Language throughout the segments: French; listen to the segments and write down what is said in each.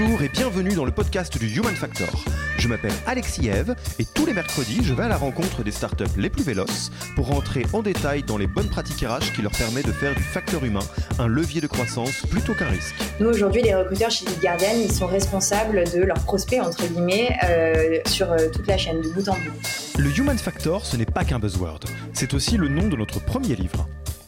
Bonjour et bienvenue dans le podcast du Human Factor. Je m'appelle Alexis Eve et tous les mercredis, je vais à la rencontre des startups les plus véloces pour rentrer en détail dans les bonnes pratiques RH qui leur permettent de faire du facteur humain un levier de croissance plutôt qu'un risque. Nous, aujourd'hui, les recruteurs chez Guardian, ils sont responsables de leurs prospects, entre guillemets, euh, sur euh, toute la chaîne, de bout en bout. Le Human Factor, ce n'est pas qu'un buzzword, c'est aussi le nom de notre premier livre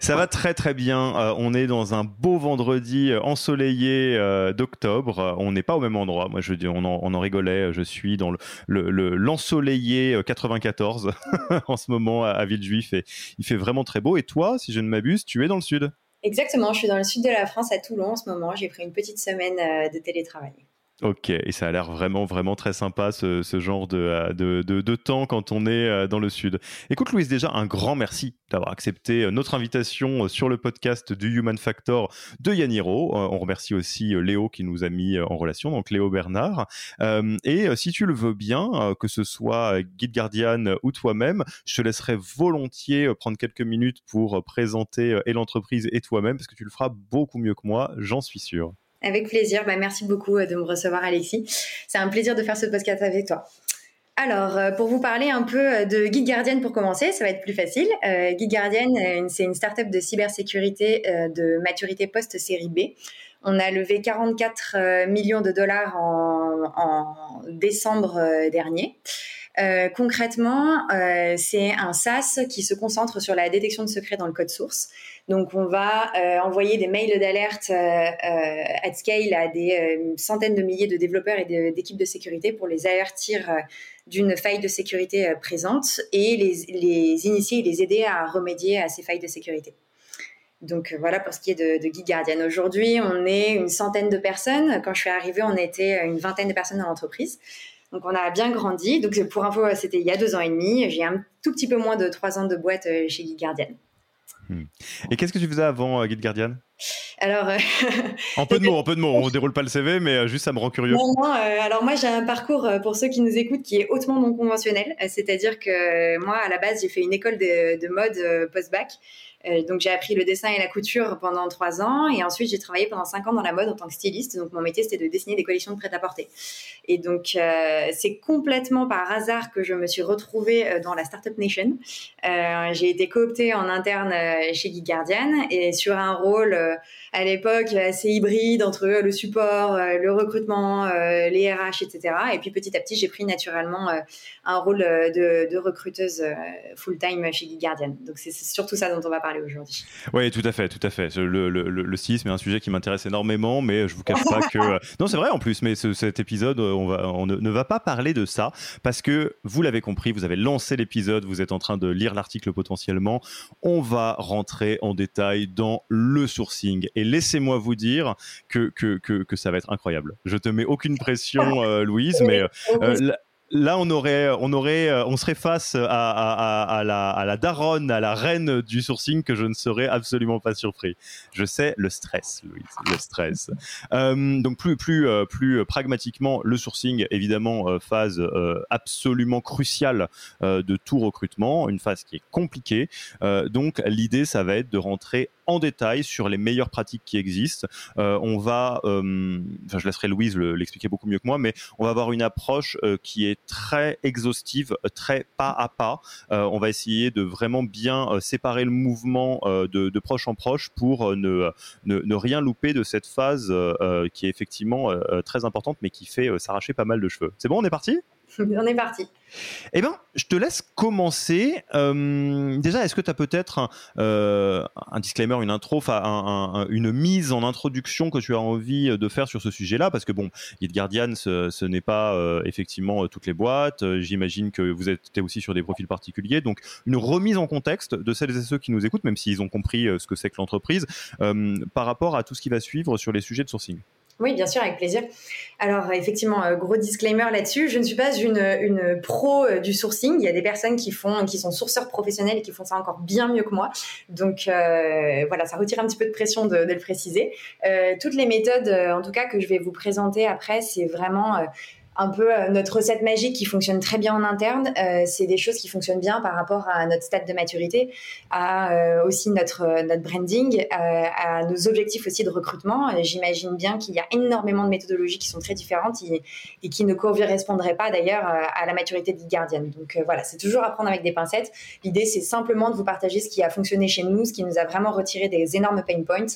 Ça va très très bien. Euh, on est dans un beau vendredi euh, ensoleillé euh, d'octobre. on n'est pas au même endroit. Moi, je dis, on en, on en rigolait. Je suis dans le l'ensoleillé le, 94 en ce moment à, Villejuif et il fait vraiment très beau. Et toi, si je ne m'abuse, tu es dans le sud? Exactement. Je suis dans le sud de la France, à Toulon en ce moment. J'ai pris une petite semaine de télétravail. Ok, et ça a l'air vraiment, vraiment très sympa ce, genre euh, de, de, temps quand on est euh, dans le Sud. Écoute Louise, déjà un grand merci d'avoir accepté euh, notre invitation sur le podcast du Human Factor de Yaniro. On remercie aussi Léo qui nous a mis en relation, donc Léo Bernard. Et si tu le veux bien, que ce soit Guide Guardian ou toi-même, je te laisserai volontiers prendre quelques minutes pour présenter et l'entreprise et toi-même, parce que tu le feras beaucoup mieux que moi, j'en suis sûr. Avec plaisir. Bah, merci beaucoup euh, de me recevoir, Alexis. C'est un plaisir de faire ce podcast avec toi. Alors, euh, pour vous parler un peu euh, de Guide Guardian pour commencer, ça va être plus facile. Euh, Guide Guardian, c'est une startup de cybersécurité de maturité post-série B. On a levé 44 millions de dollars en, en décembre dernier. Euh, concrètement, euh, c'est un SaaS qui se concentre sur la détection de secrets dans le code source. Donc, on va euh, envoyer des mails d'alerte at scale à des centaines de milliers de développeurs et d'équipes de, sécurité pour les avertir d'une faille de sécurité présente et les, initier et les aider à remédier à ces failles de sécurité. Donc voilà pour ce qui est de, de Guardian. Aujourd'hui, on est une centaine de personnes. Quand je suis arrivée, on était une vingtaine de personnes dans l'entreprise. Donc on a bien grandi. Donc pour info, c'était il y a deux ans et demi. J'ai un tout petit peu moins de trois ans de boîte euh, chez Guide Guardian. Hmm. Et qu'est-ce que tu faisais avant euh, Guide Guardian alors, euh, en peu de mots, en peu de mots. On déroule pas le CV, mais juste ça me rend curieux. alors moi j'ai un parcours pour ceux qui nous écoutent qui est hautement non conventionnel. C'est-à-dire que moi à la base j'ai fait une école de, de mode post-bac. Euh, donc j'ai appris le dessin et la couture pendant trois ans et ensuite j'ai travaillé pendant cinq ans dans la mode en tant que styliste. Donc mon métier c'était de dessiner des collections de prêt-à-porter. Et donc euh, c'est complètement par hasard que je me suis retrouvée euh, dans la Startup Nation. j'ai été cooptée en interne chez Geek Guardian et sur un rôle à l'époque assez hybride entre le support, le recrutement, les RH, etc. Et puis petit à petit j'ai pris naturellement un rôle de, de recruteuse full-time chez Geek Guardian. Donc c'est surtout ça dont on va parler aujourd'hui. Oui, tout à fait, tout à fait. Le, le, le, est un sujet qui m'intéresse énormément, mais je vous cache pas que non, c'est vrai en plus. Mais cet épisode, on va, on ne, va pas parler de ça parce que vous l'avez compris, vous avez lancé l'épisode, vous êtes en train de lire l'article potentiellement. On va rentrer en détail dans le sourcing et laissez-moi vous dire que, que, que, ça va être incroyable. Je te mets aucune pression, euh, Louise, mais euh, là, on aurait, on aurait, euh, on serait face à, la, à la daronne, à la reine du sourcing que je ne serais absolument pas surpris. Je sais le stress, Louise, le stress. Euh, donc plus, plus, plus pragmatiquement, le sourcing, évidemment, phase absolument cruciale de tout recrutement, une phase qui est compliquée. donc l'idée, ça va être de rentrer en détail sur les meilleures pratiques qui existent. on va, enfin, je laisserai Louise l'expliquer beaucoup mieux que moi, mais on va avoir une approche qui est très exhaustive, très pas à pas. on va essayer de vraiment bien séparer le mouvement de, proche en proche pour ne, ne, rien louper de cette phase qui est effectivement très importante, mais qui fait s'arracher pas mal de cheveux. C'est bon, on est parti? On est parti. Eh bien, je te laisse commencer. Euh, déjà, est-ce que tu as peut-être un, euh, un, disclaimer, une intro, un, une mise en introduction que tu as envie de faire sur ce sujet-là? Parce que, bon, Guide Guardian, ce, n'est pas euh, effectivement toutes les boîtes. J'imagine que vous êtes aussi sur des profils particuliers. Donc, une remise en contexte de celles et ceux qui nous écoutent, même s'ils ont compris ce que c'est que l'entreprise, par rapport à tout ce qui va suivre sur les sujets de sourcing. Oui, bien sûr, avec plaisir. Alors, effectivement, euh, gros disclaimer là-dessus. Je ne suis pas une, pro euh, du sourcing. Il y a des personnes qui font, qui sont sourceurs professionnels et qui font ça encore bien mieux que moi. Donc, euh, voilà, ça retire un petit peu de pression de, le préciser. Toutes les méthodes, en tout cas, que je vais vous présenter après, c'est vraiment un peu euh, notre recette magique qui fonctionne très bien en interne. Euh, c'est des choses qui fonctionnent bien par rapport à notre stade de maturité, à euh, aussi notre notre branding, à nos objectifs aussi de recrutement. J'imagine bien qu'il y a énormément de méthodologies qui sont très différentes et, qui ne correspondraient pas d'ailleurs à la maturité de Guardian. Donc voilà, c'est toujours à prendre avec des pincettes. L'idée, c'est simplement de vous partager ce qui a fonctionné chez nous, ce qui nous a vraiment retiré des énormes pain points.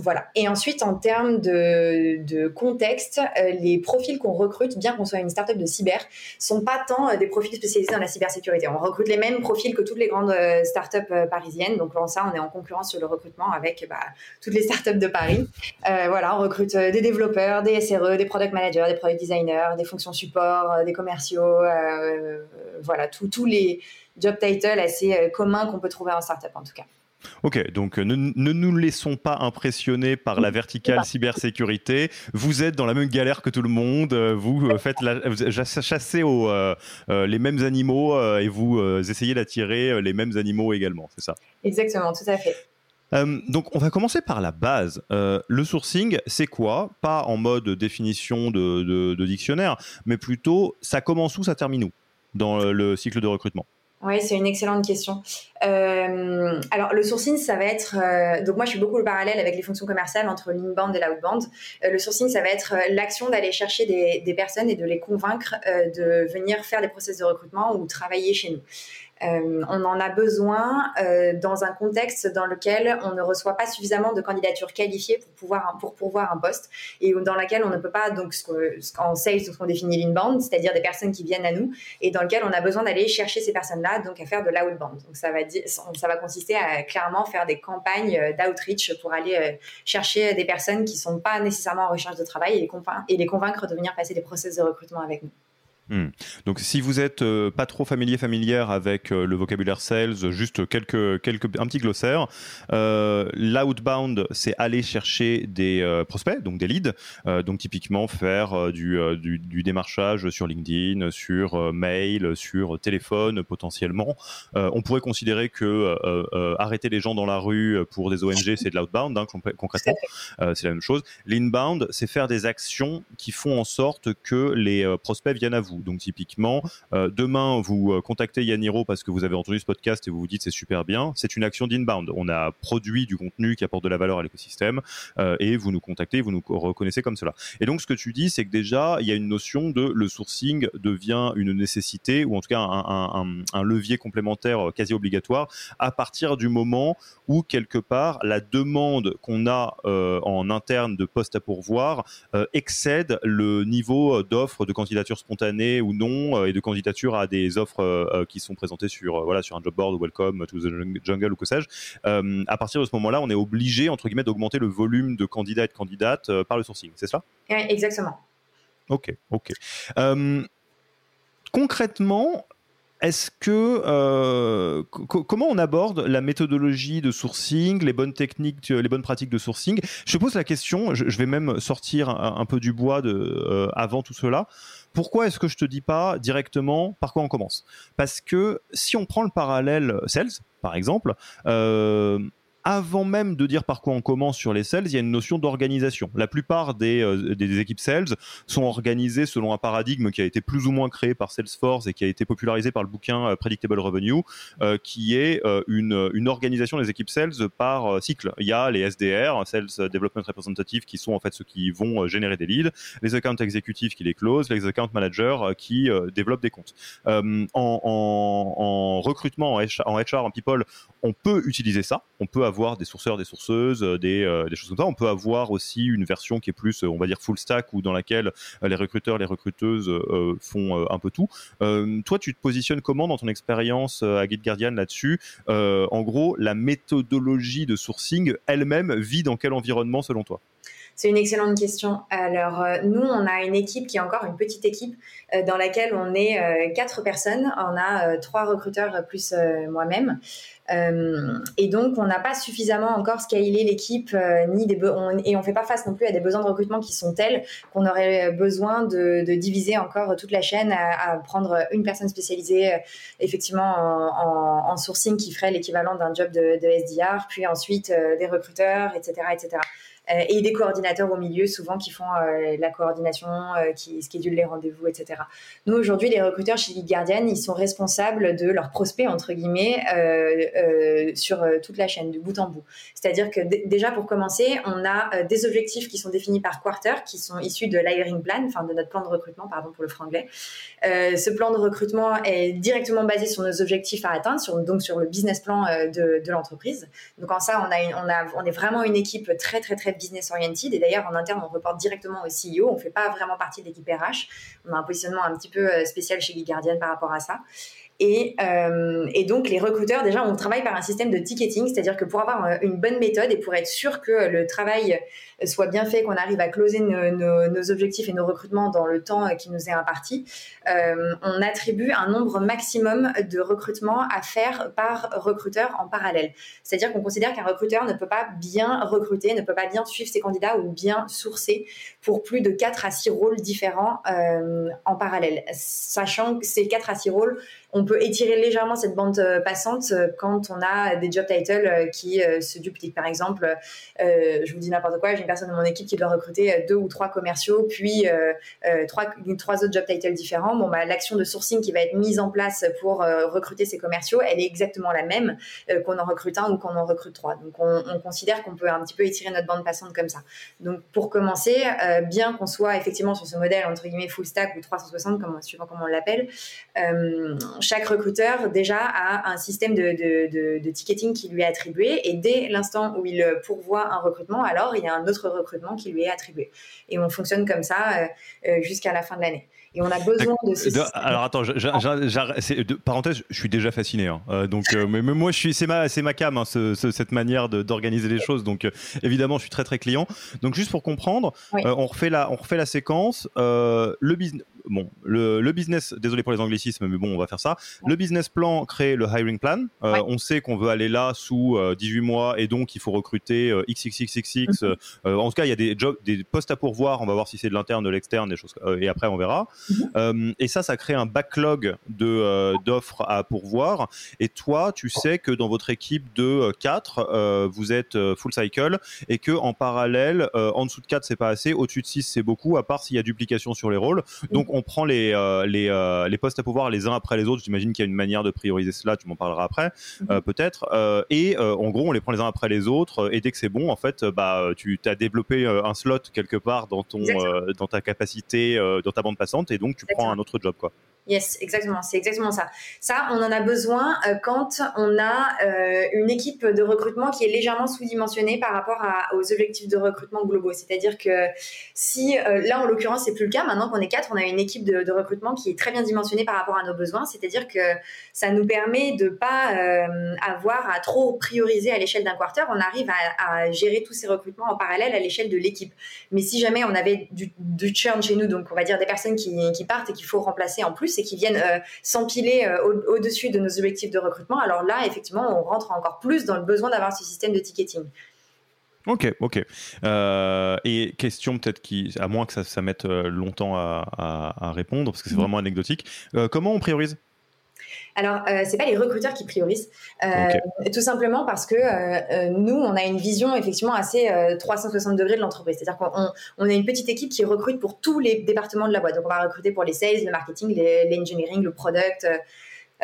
Voilà. Et ensuite, en termes de, contexte, euh, les profils qu'on recrute, bien qu'on soit une startup de cyber, sont pas tant euh, des profils spécialisés dans la cybersécurité. On recrute les mêmes profils que toutes les grandes euh, startups parisiennes. Donc, en ça, on est en concurrence sur le recrutement avec bah, toutes les startups de Paris. voilà, on recrute des développeurs, des SRE, des product managers, des product designers, des fonctions support, des commerciaux. voilà, tous les job titles assez communs qu'on peut trouver en startup en tout cas. Ok, donc euh, ne, nous laissons pas impressionner par la verticale cybersécurité. Vous êtes dans la même galère que tout le monde. Euh, vous euh, faites la, chassez les mêmes animaux et vous essayez d'attirer les mêmes animaux également. C'est ça Exactement, tout à fait. donc, on va commencer par la base. le sourcing, c'est quoi? Pas en mode définition de, de, dictionnaire, mais plutôt ça commence où, ça termine où? Dans le cycle de recrutement oui, c'est une excellente question. Euh, alors, le sourcing, ça va être. Euh, donc, moi, je fais beaucoup le parallèle avec les fonctions commerciales entre l'inbound et l'outbound. Euh, le sourcing, ça va être euh, l'action d'aller chercher des, des, personnes et de les convaincre de venir faire des process de recrutement ou travailler chez nous. Euh, on en a besoin euh, dans un contexte dans lequel on ne reçoit pas suffisamment de candidatures qualifiées pour pouvoir pour pourvoir un poste et dans laquelle on ne peut pas donc ce en sales ce qu'on définit l'inbound, c'est-à-dire des personnes qui viennent à nous et dans lequel on a besoin d'aller chercher ces personnes-là donc à faire de l'outbound. Donc ça va ça va consister à clairement faire des campagnes euh, d'outreach pour aller chercher des personnes qui sont pas nécessairement en recherche de travail et les, et les convaincre de venir passer des process de recrutement avec nous. Hmm. Donc, si vous êtes euh, pas trop familier, familière avec euh, le vocabulaire sales, juste quelques, quelques, un petit glossaire. Euh, L'outbound, c'est aller chercher des euh, prospects, donc des leads. donc, typiquement, faire du, du, du, démarchage sur LinkedIn, sur mail, sur téléphone, potentiellement. on pourrait considérer que arrêter les gens dans la rue pour des ONG, c'est de l'outbound, hein, concrètement. c'est la même chose. L'inbound, c'est faire des actions qui font en sorte que les prospects viennent à vous. Donc typiquement, euh, demain, vous euh, contactez Yaniro parce que vous avez entendu ce podcast et vous vous dites c'est super bien. C'est une action d'inbound. On a produit du contenu qui apporte de la valeur à l'écosystème euh, et vous nous contactez, vous nous reconnaissez comme cela. Et donc ce que tu dis, c'est que déjà, il y a une notion de le sourcing devient une nécessité ou en tout cas un, levier complémentaire quasi obligatoire à partir du moment où quelque part la demande qu'on a en interne de postes à pourvoir excède le niveau d'offre de candidature ou non euh, et de candidature à des offres euh, euh, qui sont présentées sur voilà sur un job board ou Welcome to the Jungle ou que sais-je. à partir de ce moment-là, on est obligé entre guillemets d'augmenter le volume de candidats et de candidates par le sourcing. C'est ça? Exactement. Ok, ok. concrètement, est-ce que comment on aborde la méthodologie de sourcing, les bonnes techniques, les bonnes pratiques de sourcing? Je pose la question. Je, vais même sortir un, peu du bois de, avant tout cela. Pourquoi est-ce que je te dis pas directement par quoi on commence? Parce que si on prend le parallèle sales, par exemple, euh, avant même de dire par quoi on commence sur les sales, il y a une notion d'organisation. La plupart des, euh, équipes sales sont organisées selon un paradigme qui a été plus ou moins créé par Salesforce et qui a été popularisé par le bouquin Predictable Revenue, qui est une, organisation des équipes sales par cycle. Il y a les SDR, Sales Development Representative, qui sont en fait ceux qui vont générer des leads, les account exécutifs qui les closent, les account managers qui développent des comptes. en, en, recrutement, en HR, en people, on peut utiliser ça. On peut avoir des sourceurs, des sourceuses, euh, des, euh, des, choses comme ça. On peut avoir aussi une version qui est plus, on va dire, full stack ou dans laquelle euh, les recruteurs, les recruteuses font un peu tout. toi, tu te positionnes comment dans ton expérience à Guide Guardian là-dessus? En gros, la méthodologie de sourcing elle-même vit dans quel environnement selon toi? C'est une excellente question. Alors, nous, on a une équipe qui est encore une petite équipe dans laquelle on est quatre personnes. On a trois recruteurs plus moi-même. Euh, et donc, on n'a pas suffisamment encore scalé l'équipe, euh, ni des et on fait pas face non plus à des besoins de recrutement qui sont tels qu'on aurait besoin de, diviser encore toute la chaîne à, prendre une personne spécialisée, euh, effectivement en, sourcing qui ferait l'équivalent d'un job de, de, SDR, puis ensuite des recruteurs, etc., etc. Euh, et des coordinateurs au milieu, souvent qui font euh, la coordination, euh, qui schedulent les rendez-vous, etc. Nous, aujourd'hui, les recruteurs chez Lead Guardian, ils sont responsables de leurs prospects, entre guillemets, sur toute la chaîne, de bout en bout. C'est-à-dire que déjà, pour commencer, on a des objectifs qui sont définis par quarter, qui sont issus de l'hiring plan, enfin de notre plan de recrutement, pardon pour le franglais. ce plan de recrutement est directement basé sur nos objectifs à atteindre, donc sur le business plan de, l'entreprise. Donc en ça, on est vraiment une équipe très, très, très business oriented. Et d'ailleurs, en interne, on reporte directement au CEO. On ne fait pas vraiment partie de l'équipe RH. On a un positionnement un petit peu euh, spécial chez Guardian Guardian par rapport à ça. Et, euh, et, donc, les recruteurs, déjà, on travaille par un système de ticketing, c'est-à-dire que pour avoir euh, une bonne méthode et pour être sûr que le travail soit bien fait, qu'on arrive à closer nos, objectifs et nos recrutements dans le temps qui nous est imparti, euh, on attribue un nombre maximum de recrutements à faire par recruteur en parallèle. C'est-à-dire qu'on considère qu'un recruteur ne peut pas bien recruter, ne peut pas bien suivre ses candidats ou bien sourcer pour plus de 4 à 6 rôles différents euh, en parallèle. Sachant que ces 4 à 6 rôles, on peut étirer légèrement cette bande euh, passante quand on a des job titles qui se dupliquent. Par exemple, je vous dis n'importe quoi, j'ai personne de mon équipe qui doit recruter euh, deux ou trois commerciaux, puis euh, euh, trois, trois autres job titles différents, bon, bah, l'action de sourcing qui va être mise en place pour recruter ces commerciaux, elle est exactement la même qu'on en recrute un ou qu'on en recrute trois. Donc, on, considère qu'on peut un petit peu étirer notre bande passante comme ça. Donc, pour commencer, bien qu'on soit effectivement sur ce modèle entre guillemets full stack ou 360, comme, suivant comment on l'appelle, chaque recruteur déjà a un système de, de, de, ticketing qui lui est attribué et dès l'instant où il pourvoit un recrutement, alors il y a un autre recrutement qui lui est attribué. Et on fonctionne comme ça euh, euh, jusqu'à la fin de l'année. Et on a besoin de ce Alors attends, de, parenthèse, je suis déjà fasciné. Hein. Euh, donc, mais, moi, je suis, c'est ma, c'est ma cam, hein, cette manière d'organiser les choses. Donc, évidemment, je suis très très client. Donc, juste pour comprendre, on refait la, on refait la séquence. le business, bon, le, business, désolé pour les anglicismes, mais bon, on va faire ça. Le business plan crée le hiring plan. Euh, on sait qu'on veut aller là sous 18 euh, mois et donc il faut recruter XXXXX. Euh, mhm. en tout cas, il y a des jobs, des postes à pourvoir. On va voir si c'est de l'interne, de l'externe, des choses. et après, on verra. Mhm. et ça, ça crée un backlog de d'offres à pourvoir. Et toi, tu sais que dans votre équipe de 4, vous êtes full cycle et que en parallèle, en dessous de 4, c'est pas assez. Au-dessus de 6, c'est beaucoup, à part s'il y a duplication sur les rôles. Donc, on prend les, euh, les, euh, les, postes à pouvoir les uns après les autres. J'imagine qu'il y a une manière de prioriser cela, tu m'en parleras après, mhm. euh, peut-être. et en gros, on les prend les uns après les autres. Et dès que c'est bon, en fait, bah, tu as développé un slot quelque part dans, ton, dans ta capacité, dans ta bande passante, et donc tu prends un autre job. quoi. Yes, exactement, c'est exactement ça. Ça, on en a besoin euh, quand on a euh, une équipe de recrutement qui est légèrement sous-dimensionnée par rapport aux objectifs de recrutement globaux. C'est-à-dire que si, euh, là en l'occurrence, c'est plus le cas, maintenant qu'on est quatre, on a une équipe de, recrutement qui est très bien dimensionnée par rapport à nos besoins. C'est-à-dire que ça nous permet de pas avoir à trop prioriser à l'échelle d'un quarter. On arrive à, gérer tous ces recrutements en parallèle à l'échelle de l'équipe. Mais si jamais on avait du, churn chez nous, donc on va dire des personnes qui partent et qu'il faut remplacer en plus, et qui viennent euh, s'empiler euh, au-dessus de nos objectifs de recrutement, alors là, effectivement, on rentre encore plus dans le besoin d'avoir ce système de ticketing. Ok, ok. Euh, et question peut-être qui, à moins que ça, ça mette longtemps à, répondre, parce que c'est mm. vraiment anecdotique. comment on priorise? Alors, euh, c'est pas les recruteurs qui priorisent, euh, tout simplement parce que euh, nous, on a une vision effectivement assez 360 degrés de l'entreprise. C'est-à-dire qu'on on a une petite équipe qui recrute pour tous les départements de la boîte. Donc, on va recruter pour les sales, le marketing, l'engineering, le product,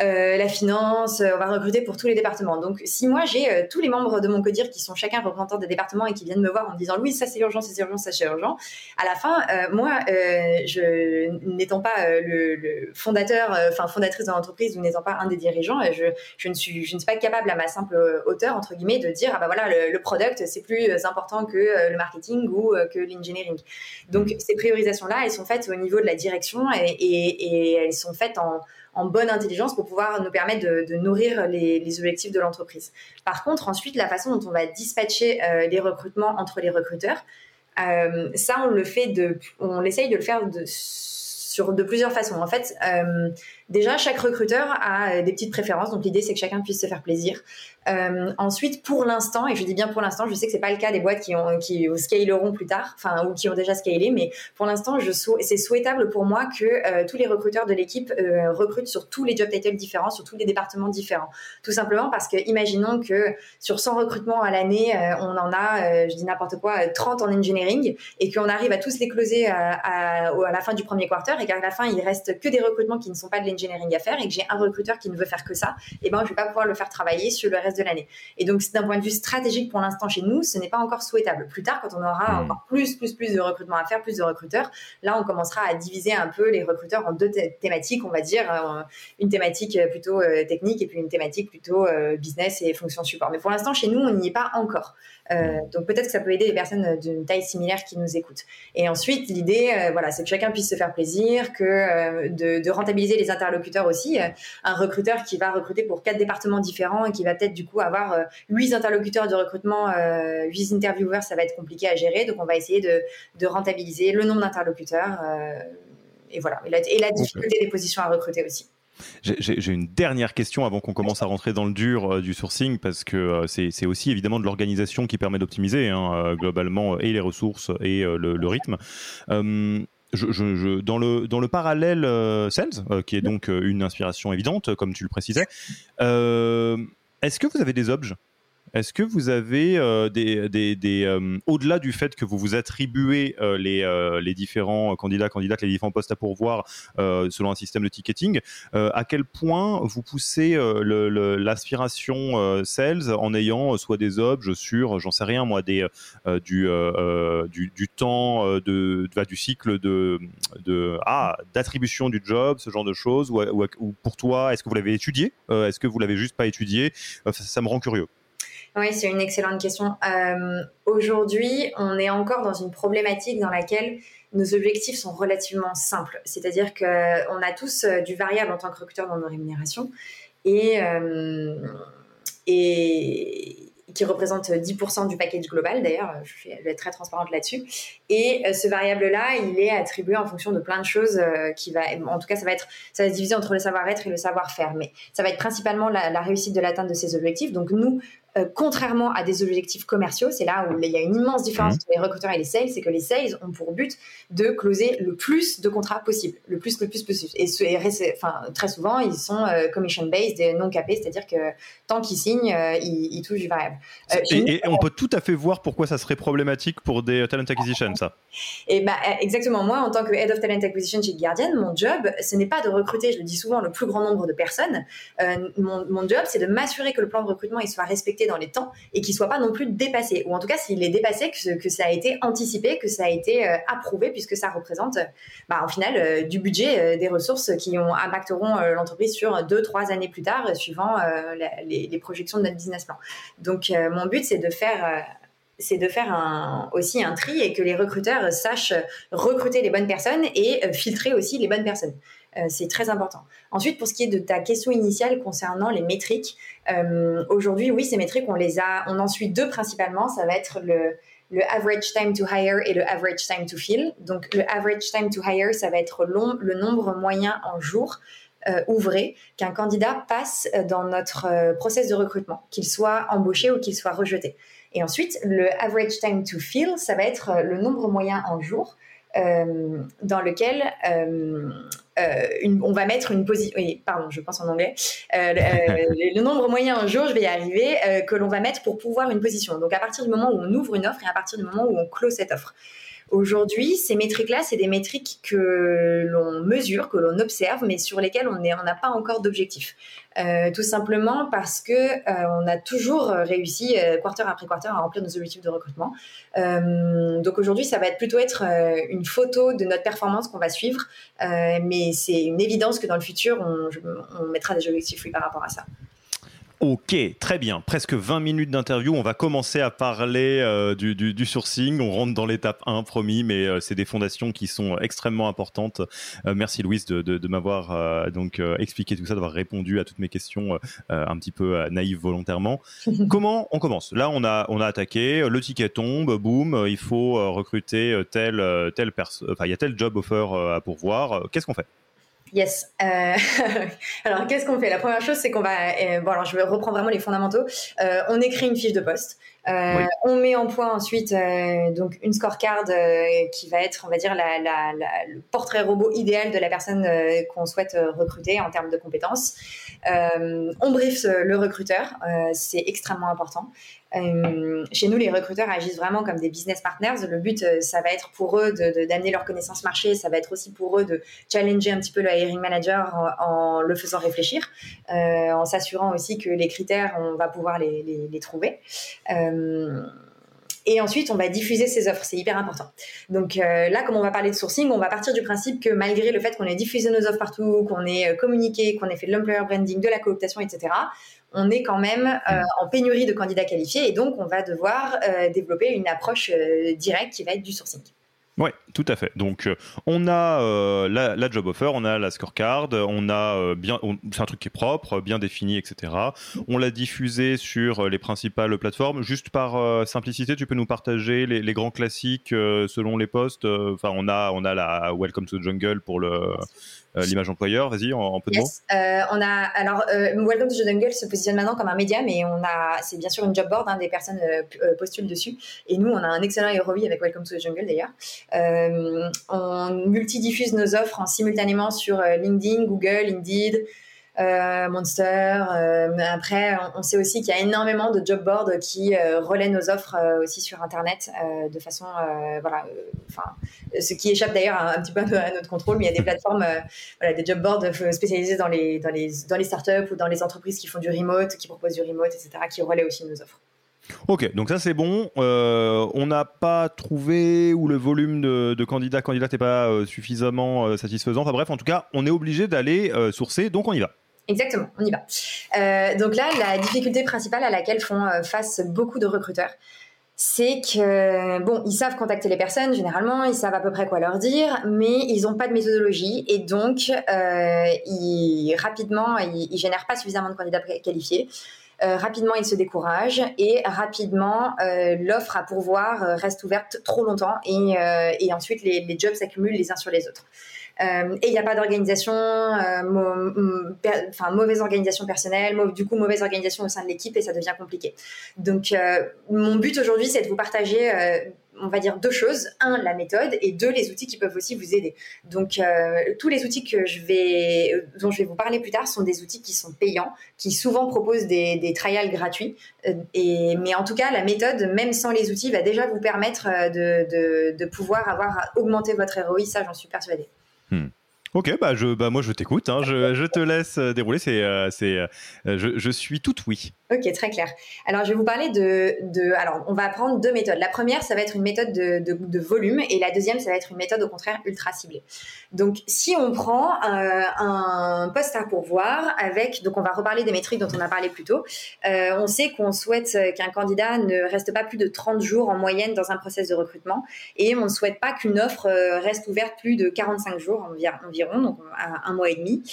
euh, la finance, euh, on va recruter pour tous les départements. Donc, si moi j'ai euh, tous les membres de mon codir qui sont chacun représentant des départements et qui viennent me voir en me disant oui, ça c'est urgent, c'est urgent, ça c'est urgent, à la fin, moi, je n'étant pas le, fondateur, enfin fondatrice de l'entreprise ou n'étant pas un des dirigeants, je, je, ne suis, je ne suis pas capable à ma simple hauteur entre guillemets de dire ah bah voilà le, product c'est plus important que le marketing ou que l'engineering. Donc ces priorisations là, elles sont faites au niveau de la direction et, et elles sont faites en en bonne intelligence pour pouvoir nous permettre de, nourrir les, objectifs de l'entreprise. Par contre, ensuite, la façon dont on va dispatcher euh, les recrutements entre les recruteurs, euh, ça, on le fait de, on essaye de le faire de, sur de plusieurs façons. En fait, euh, déjà, chaque recruteur a des petites préférences. Donc, l'idée, c'est que chacun puisse se faire plaisir. Euh, ensuite, pour l'instant, et je dis bien pour l'instant, je sais que c'est pas le cas des boîtes qui ont qui scaleront plus tard, enfin ou qui ont déjà scalé, mais pour l'instant, c'est souhaitable pour moi que euh, tous les recruteurs de l'équipe euh, recrutent sur tous les job titles différents, sur tous les départements différents. Tout simplement parce que imaginons que sur 100 recrutements à l'année, on en a, je dis n'importe quoi, 30 en engineering, et qu'on arrive à tous les closer à, la fin du premier quarter, et qu'à la fin il reste que des recrutements qui ne sont pas de l'engineering à faire, et que j'ai un recruteur qui ne veut faire que ça, et ben je vais pas pouvoir le faire travailler sur le reste de l'année. Et donc, d'un point de vue stratégique pour l'instant chez nous, ce n'est pas encore souhaitable. Plus tard, quand on aura hmm. encore plus, plus, plus de recrutement à faire, plus de recruteurs, là, on commencera à diviser un peu les recruteurs en deux thématiques, on va dire, euh, une thématique plutôt euh, technique et puis une thématique plutôt euh, business et fonction support. Mais pour l'instant, chez nous, on n'y est pas encore. Euh, donc peut-être que ça peut aider les personnes d'une taille similaire qui nous écoutent. Et ensuite, l'idée, euh, voilà, c'est que chacun puisse se faire plaisir, que euh, de, de, rentabiliser les interlocuteurs aussi. un recruteur qui va recruter pour quatre départements différents et qui va peut-être du coup avoir huit interlocuteurs de recrutement, huit interviewers, ça va être compliqué à gérer. Donc on va essayer de, de rentabiliser le nombre d'interlocuteurs. et voilà, et la, et la difficulté des positions à recruter aussi. J'ai une dernière question avant qu'on commence à rentrer dans le dur euh, du sourcing, parce que euh, c'est aussi évidemment de l'organisation qui permet d'optimiser hein, euh, globalement et les ressources et le, rythme. Je, dans, le, dans le parallèle Sales, qui est donc une inspiration évidente, comme tu le précisais, est-ce que vous avez des objets? Est-ce que vous avez euh, des, euh, au-delà du fait que vous vous attribuez euh, les, différents candidats, candidates, les différents postes à pourvoir selon un système de ticketing, à quel point vous poussez l'aspiration sales en ayant soit des objets sur, j'en sais rien moi, des, du, du, temps de, du cycle de, de ah, d'attribution du job, ce genre de choses, ou, pour toi, est-ce que vous l'avez étudié? Est-ce que vous l'avez juste pas étudié? Ça me rend curieux. Oui, c'est une excellente question. Euh, aujourd'hui, on est encore dans une problématique dans laquelle nos objectifs sont relativement simples. C'est-à-dire qu'on a tous euh, du variable en tant que recruteur dans nos rémunérations et, euh, et qui représente 10% du package global. D'ailleurs, je vais être très transparente là-dessus. Et ce variable-là, il est attribué en fonction de plein de choses qui va, en tout cas, ça va être, ça va se diviser entre le savoir-être et le savoir-faire. Mais ça va être principalement la, la réussite de l'atteinte de ces objectifs. Donc, nous, euh, contrairement à des objectifs commerciaux, c'est là où il y a une immense différence mmh. entre les recruteurs et les sales, c'est que les sales ont pour but de closer le plus de contrats possible, le plus, le plus possible. Et, enfin, très souvent, ils sont euh, commission-based et non capés, c'est-à-dire que tant qu'ils signent, euh, ils, touchent du variable. et, on peut tout à fait voir pourquoi ça serait problématique pour des talent acquisition, ça. Et bah, exactement. Moi, en tant que head of talent acquisition chez Guardian, mon job, ce n'est pas de recruter, je le dis souvent, le plus grand nombre de personnes. mon, mon job, c'est de m'assurer que le plan de recrutement il soit respecté dans les temps et qu'il soit pas non plus dépassé. Ou en tout cas, s'il est dépassé, que, que, ça a été anticipé, que ça a été euh, approuvé, puisque ça représente, bah, au final, euh, du budget, euh, des ressources qui ont, impacteront l'entreprise sur deux, trois années plus tard, suivant les, projections de notre business plan. Donc, mon but, c'est de faire c'est de faire aussi un tri et que les recruteurs sachent recruter les bonnes personnes et filtrer aussi les bonnes personnes. Euh, c'est très important. Ensuite, pour ce qui est de ta question initiale concernant les métriques, euh, aujourd'hui, oui, ces métriques, on les a, on en suit deux principalement. Ça va être le, average time to hire et le average time to fill. Donc, le average time to hire, ça va être le nombre moyen en jours euh, ouvrés qu'un candidat passe dans notre process de recrutement, qu'il soit embauché ou qu'il soit rejeté. Et ensuite, le average time to fill, ça va être le nombre moyen en jours dans lequel on va mettre une position, pardon, je pense en anglais, le, nombre moyen un jour, je vais y arriver, que l'on va mettre pour pouvoir une position. Donc à partir du moment où on ouvre une offre et à partir du moment où on close cette offre. Aujourd'hui, ces métriques-là, c'est des métriques que l'on mesure, que l'on observe, mais sur lesquelles on n'a pas encore d'objectif. Euh, tout simplement parce que euh, on a toujours réussi, euh, quarter après quarter, à remplir nos objectifs de recrutement. donc aujourd'hui, ça va être plutôt être une photo de notre performance qu'on va suivre, mais c'est une évidence que dans le futur, on, mettra des objectifs oui, par rapport à ça. Ok, très bien. Presque 20 minutes d'interview. On va commencer à parler euh, du, sourcing. On rentre dans l'étape 1, promis, mais euh, c'est des fondations qui sont extrêmement importantes. Euh, merci Louise de, m'avoir donc expliqué tout ça, d'avoir répondu à toutes mes questions un petit peu naïves volontairement. Comment on commence? Là, on a, on a attaqué, le ticket tombe, boum, il faut recruter tel, tel personne, enfin, il y a tel job offer à pourvoir. Qu'est-ce qu'on fait? Yes. Euh, alors, qu'est-ce qu'on fait? La première chose, c'est qu'on va. Euh, bon, alors je vais reprendre vraiment les fondamentaux. Euh, on écrit une fiche de poste. On met en point ensuite donc une scorecard qui va être, on va dire, la, le portrait robot idéal de la personne qu'on souhaite recruter en termes de compétences. on brief le recruteur, c'est extrêmement important. Euh, chez nous, les recruteurs agissent vraiment comme des business partners. Le but, euh, ça va être pour eux d'amener leur connaissance marché. Ça va être aussi pour eux de challenger un petit peu le hiring manager en, le faisant réfléchir, euh, en s'assurant aussi que les critères, on va pouvoir les, trouver. Et ensuite, on va diffuser ces offres. C'est hyper important. Donc là, comme on va parler de sourcing, on va partir du principe que malgré le fait qu'on ait diffusé nos offres partout, qu'on ait communiqué, qu'on ait fait de l'employer branding, de la cooptation, etc., on est quand même euh, en pénurie de candidats qualifiés et donc on va devoir euh, développer une approche euh, directe qui va être du sourcing. Oui, tout à fait. Donc, on a la, job offer, on a la scorecard, on a bien, c'est un truc qui est propre, bien défini, etc. On l'a diffusé sur les principales plateformes. Juste par simplicité, tu peux nous partager les, grands classiques selon les postes? Enfin, on a, on a la Welcome to the Jungle pour le euh, l'image employeur Vas-y, en, peu de mots. Euh, on a alors euh, Welcome to the Jungle se positionne maintenant comme un média, mais on a c'est bien sûr une job board, hein, des personnes postulent dessus. Et nous, on a un excellent ROI avec Welcome to the Jungle d'ailleurs. on multidiffuse nos offres en simultanément sur LinkedIn, Google, Indeed. Euh, Monster. Euh, après, on, sait aussi qu'il y a énormément de job boards qui euh, relaient nos offres aussi sur Internet de façon, voilà, enfin, ce qui échappe d'ailleurs un, petit peu à notre contrôle, mais il y a des plateformes, voilà, des job boards spécialisés dans les, dans les, dans les startups ou dans les entreprises qui font du remote, qui proposent du remote, etc., qui relaient aussi nos offres. Ok, donc ça c'est bon. on n'a pas trouvé où le volume de, candidats candidats n'est pas suffisamment satisfaisant. Enfin bref, en tout cas, on est obligé d'aller sourcer, donc on y va. Exactement, on y va. Euh, donc là, la difficulté principale à laquelle font euh, face beaucoup de recruteurs, c'est que, bon, ils savent contacter les personnes généralement, ils savent à peu près quoi leur dire, mais ils n'ont pas de méthodologie et donc, euh, ils, rapidement, ils, ils, génèrent pas suffisamment de candidats qualifiés. rapidement, ils se découragent et rapidement, l'offre à pourvoir reste ouverte trop longtemps et, ensuite les jobs s'accumulent les uns sur les autres. Euh, et il n'y a pas d'organisation, euh, enfin mauvaise organisation personnelle, du coup mauvaise organisation au sein de l'équipe et ça devient compliqué. Donc euh, mon but aujourd'hui c'est de vous partager on va dire deux choses. Un, la méthode et deux, les outils qui peuvent aussi vous aider. Donc, tous les outils que je vais, dont je vais vous parler plus tard sont des outils qui sont payants, qui souvent proposent des, trials gratuits. et, mais en tout cas, la méthode, même sans les outils, va déjà vous permettre de, de, de pouvoir avoir augmenté votre ROI. Ça, j'en suis persuadée. Hmm. Ok, bah, je, bah moi je t'écoute, hein. je, te laisse euh, dérouler, c'est, euh, c'est, euh, je, je, suis tout oui. Ok, très clair. Alors je vais vous parler de, de, alors on va apprendre deux méthodes. La première, ça va être une méthode de, de, de volume et la deuxième, ça va être une méthode au contraire ultra ciblée. Donc si on prend un poste à pourvoir avec, donc on va reparler des métriques dont on a parlé plus tôt, on sait qu'on souhaite qu'un candidat ne reste pas plus de 30 jours en moyenne dans un process de recrutement et on ne souhaite pas qu'une offre reste ouverte plus de 45 jours environ donc à un mois et demi.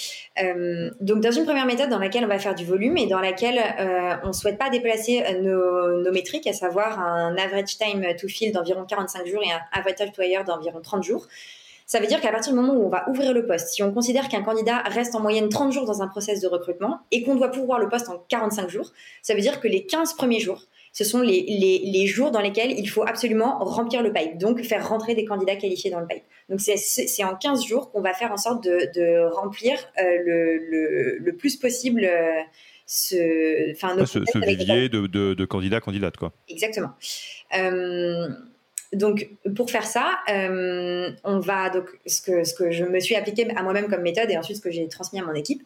Euh, donc dans une première méthode dans laquelle on va faire du volume et dans laquelle euh, on ne souhaite pas déplacer nos, nos, métriques, à savoir un average time to fill d'environ 45 jours et un average to hire d'environ 30 jours. Ça veut dire qu'à partir du moment où on va ouvrir le poste, si on considère qu'un candidat reste en moyenne 30 jours dans un process de recrutement et qu'on doit pouvoir le poste en 45 jours, ça veut dire que les 15 premiers jours, ce sont les, jours dans lesquels il faut absolument remplir le pipe, donc faire rentrer des candidats qualifiés dans le pipe. Donc c'est en 15 jours qu'on va faire en sorte de, remplir le, le, plus possible ce, enfin, ce, ce vivier de, de, de, candidats, candidates. Quoi. Exactement. Euh, donc, pour faire ça, euh, on va donc ce que ce que je me suis appliqué à moi-même comme méthode et ensuite ce que j'ai transmis à mon équipe,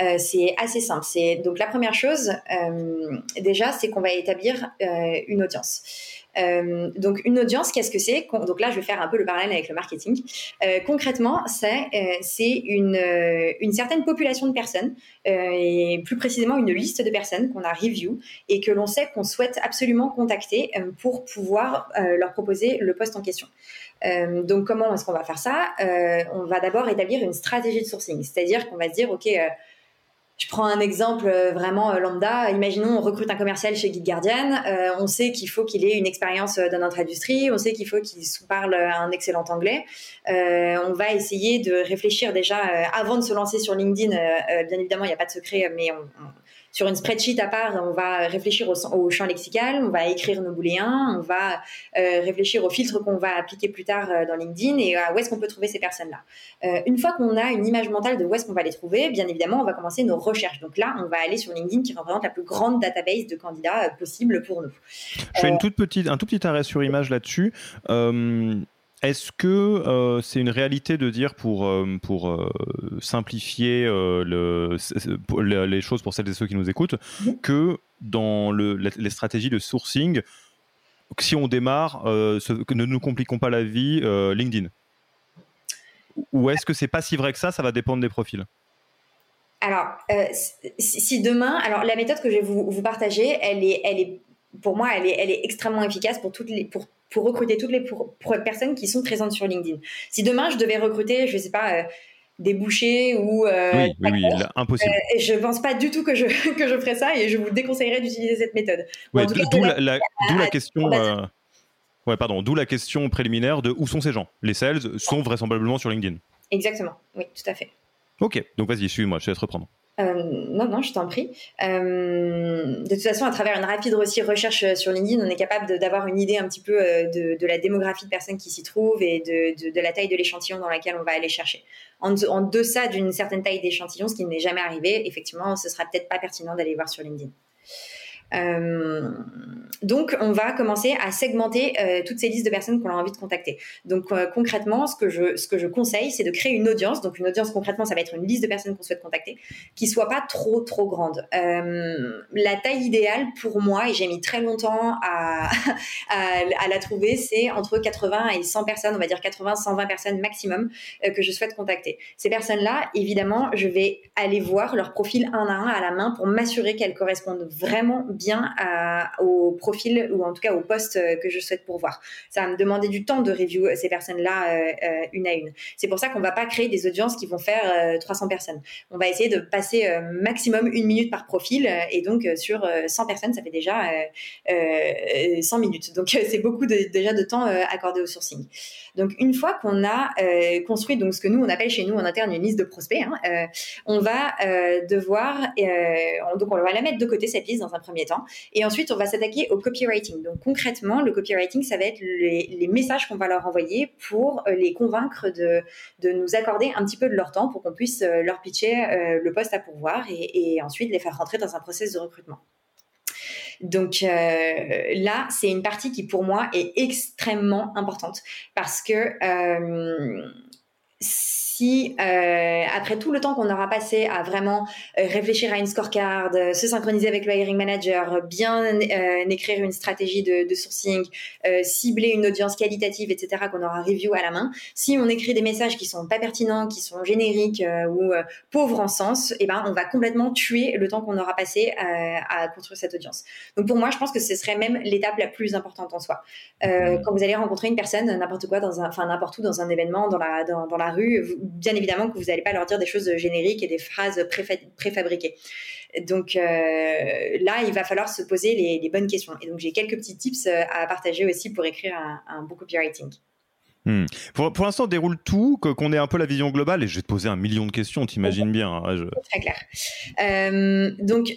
euh, c'est assez simple. C'est donc la première chose déjà, c'est qu'on va établir une audience. Euh, donc une audience, qu'est-ce que c'est Donc là, je vais faire un peu le parallèle avec le marketing. Euh, concrètement, c'est euh, une, une certaine population de personnes et plus précisément une liste de personnes qu'on a review et que l'on sait qu'on souhaite absolument contacter pour pouvoir leur proposer le poste en question. donc comment est-ce qu'on va faire ça? On va d'abord établir une stratégie de sourcing, c'est-à-dire qu'on va se dire ok je prends un exemple euh, vraiment euh, lambda. Imaginons, on recrute un commercial chez Guide Guardian. Euh, on sait qu'il faut qu'il ait une expérience dans notre industrie. On sait qu'il faut qu'il parle un excellent anglais. on va essayer de réfléchir déjà avant de se lancer sur LinkedIn. bien évidemment, il n'y a pas de secret, mais on sur une spreadsheet à part, on va réfléchir au, champ lexical, on va écrire nos booléens, on va euh, réfléchir aux filtres qu'on va appliquer plus tard euh, dans LinkedIn et à où est-ce qu'on peut trouver ces personnes-là. Euh, une fois qu'on a une image mentale de où est-ce qu'on va les trouver, bien évidemment, on va commencer nos recherches. Donc là, on va aller sur LinkedIn qui représente la plus grande database de candidats possible pour nous. Je fais une toute petite, un tout petit arrêt sur image là-dessus. Est-ce que euh, c'est une réalité de dire, pour, euh, pour euh, simplifier le, les choses pour celles et ceux qui nous écoutent, que dans le, les stratégies de sourcing, si on démarre, que ne nous compliquons pas la vie, LinkedIn? Ou est-ce que c'est pas si vrai que ça Ça va dépendre des profils? Alors, si demain, alors la méthode que je vais vous, vous partager, elle est, elle est, pour moi, elle est, elle est extrêmement efficace pour toutes les, pour pour recruter toutes les personnes qui sont présentes sur LinkedIn. Si demain je devais recruter, je ne sais pas, euh, des bouchers ou euh, oui, oui, oui, impossible. Euh, je pense pas du tout que je que je ferais ça et je vous déconseillerais d'utiliser cette méthode. d'où la, la, question. Euh, ouais, pardon. D'où la question préliminaire de où sont ces gens? Les sales sont vraisemblablement sur LinkedIn. Exactement. Oui, tout à fait. Ok. Donc vas-y, suis-moi. Je te laisse reprendre. Euh, non, non, je t'en prie. Euh, de toute façon, à travers une rapide recherche euh, sur LinkedIn, on est capable d'avoir une idée un petit peu de, la démographie de personnes qui s'y trouvent et de, la taille de l'échantillon dans laquelle on va aller chercher. En, en deçà d'une certaine taille d'échantillon, ce qui n'est jamais arrivé, effectivement, ce sera peut-être pas pertinent d'aller voir sur LinkedIn. Euh, donc, on va commencer à segmenter euh, toutes ces listes de personnes qu'on a envie de contacter. Donc, euh, concrètement, ce que je, ce que je conseille, c'est de créer une audience. Donc, une audience, concrètement, ça va être une liste de personnes qu'on souhaite contacter, qui soit pas trop, trop grande. la taille idéale pour moi, et j'ai mis très longtemps à, à, la trouver, c'est entre 80 et 100 personnes, on va dire 80, 120 personnes maximum que je souhaite contacter. Ces personnes-là, évidemment, je vais aller voir leur profil un à un à la main pour m'assurer qu'elles correspondent vraiment bien au profil ou en tout cas au poste euh, que je souhaite pourvoir. Ça va me demander du temps de review ces personnes-là euh, euh, une à une. C'est pour ça qu'on va pas créer des audiences qui vont faire 300 personnes. On va essayer de passer maximum une minute par profil et donc sur 100 personnes, ça fait déjà 100 minutes. Donc c'est beaucoup déjà de temps accordé au sourcing. Donc une fois qu'on a construit donc ce que nous on appelle chez nous en interne une liste de prospects, hein, on va devoir donc on va la mettre de côté cette liste dans un premier temps et ensuite, on va s'attaquer au copywriting. Donc concrètement, le copywriting, ça va être les, messages qu'on va leur envoyer pour euh, les convaincre de, de, nous accorder un petit peu de leur temps pour qu'on puisse euh, leur pitcher euh, le poste à pourvoir et, ensuite les faire rentrer dans un process de recrutement. Donc là, c'est une partie qui pour moi est extrêmement importante parce que si euh, après tout le temps qu'on aura passé à vraiment euh, réfléchir à une scorecard, euh, se synchroniser avec le hiring manager, bien écrire une stratégie de, de sourcing, cibler une audience qualitative, etc., qu'on aura review à la main, si on écrit des messages qui sont pas pertinents, qui sont génériques ou pauvres en sens, eh ben on va complètement tuer le temps qu'on aura passé à, construire cette audience. Donc pour moi, je pense que ce serait même l'étape la plus importante en soi. Mmh. quand vous allez rencontrer une personne, n'importe quoi, dans un, enfin n'importe où, dans un événement, dans la dans, dans la rue, vous, bien évidemment que vous n'allez pas leur dire des choses génériques et des phrases préfabriquées. Donc euh, là, il va falloir se poser les, bonnes questions. Et donc j'ai quelques petits tips euh, à partager aussi pour écrire un, un bon copywriting. Hmm. Pour, pour l'instant, déroule tout, qu'on ait un peu la vision globale, et je vais te poser un million de questions, t'imagines bien. Hein, Très clair. Euh, donc,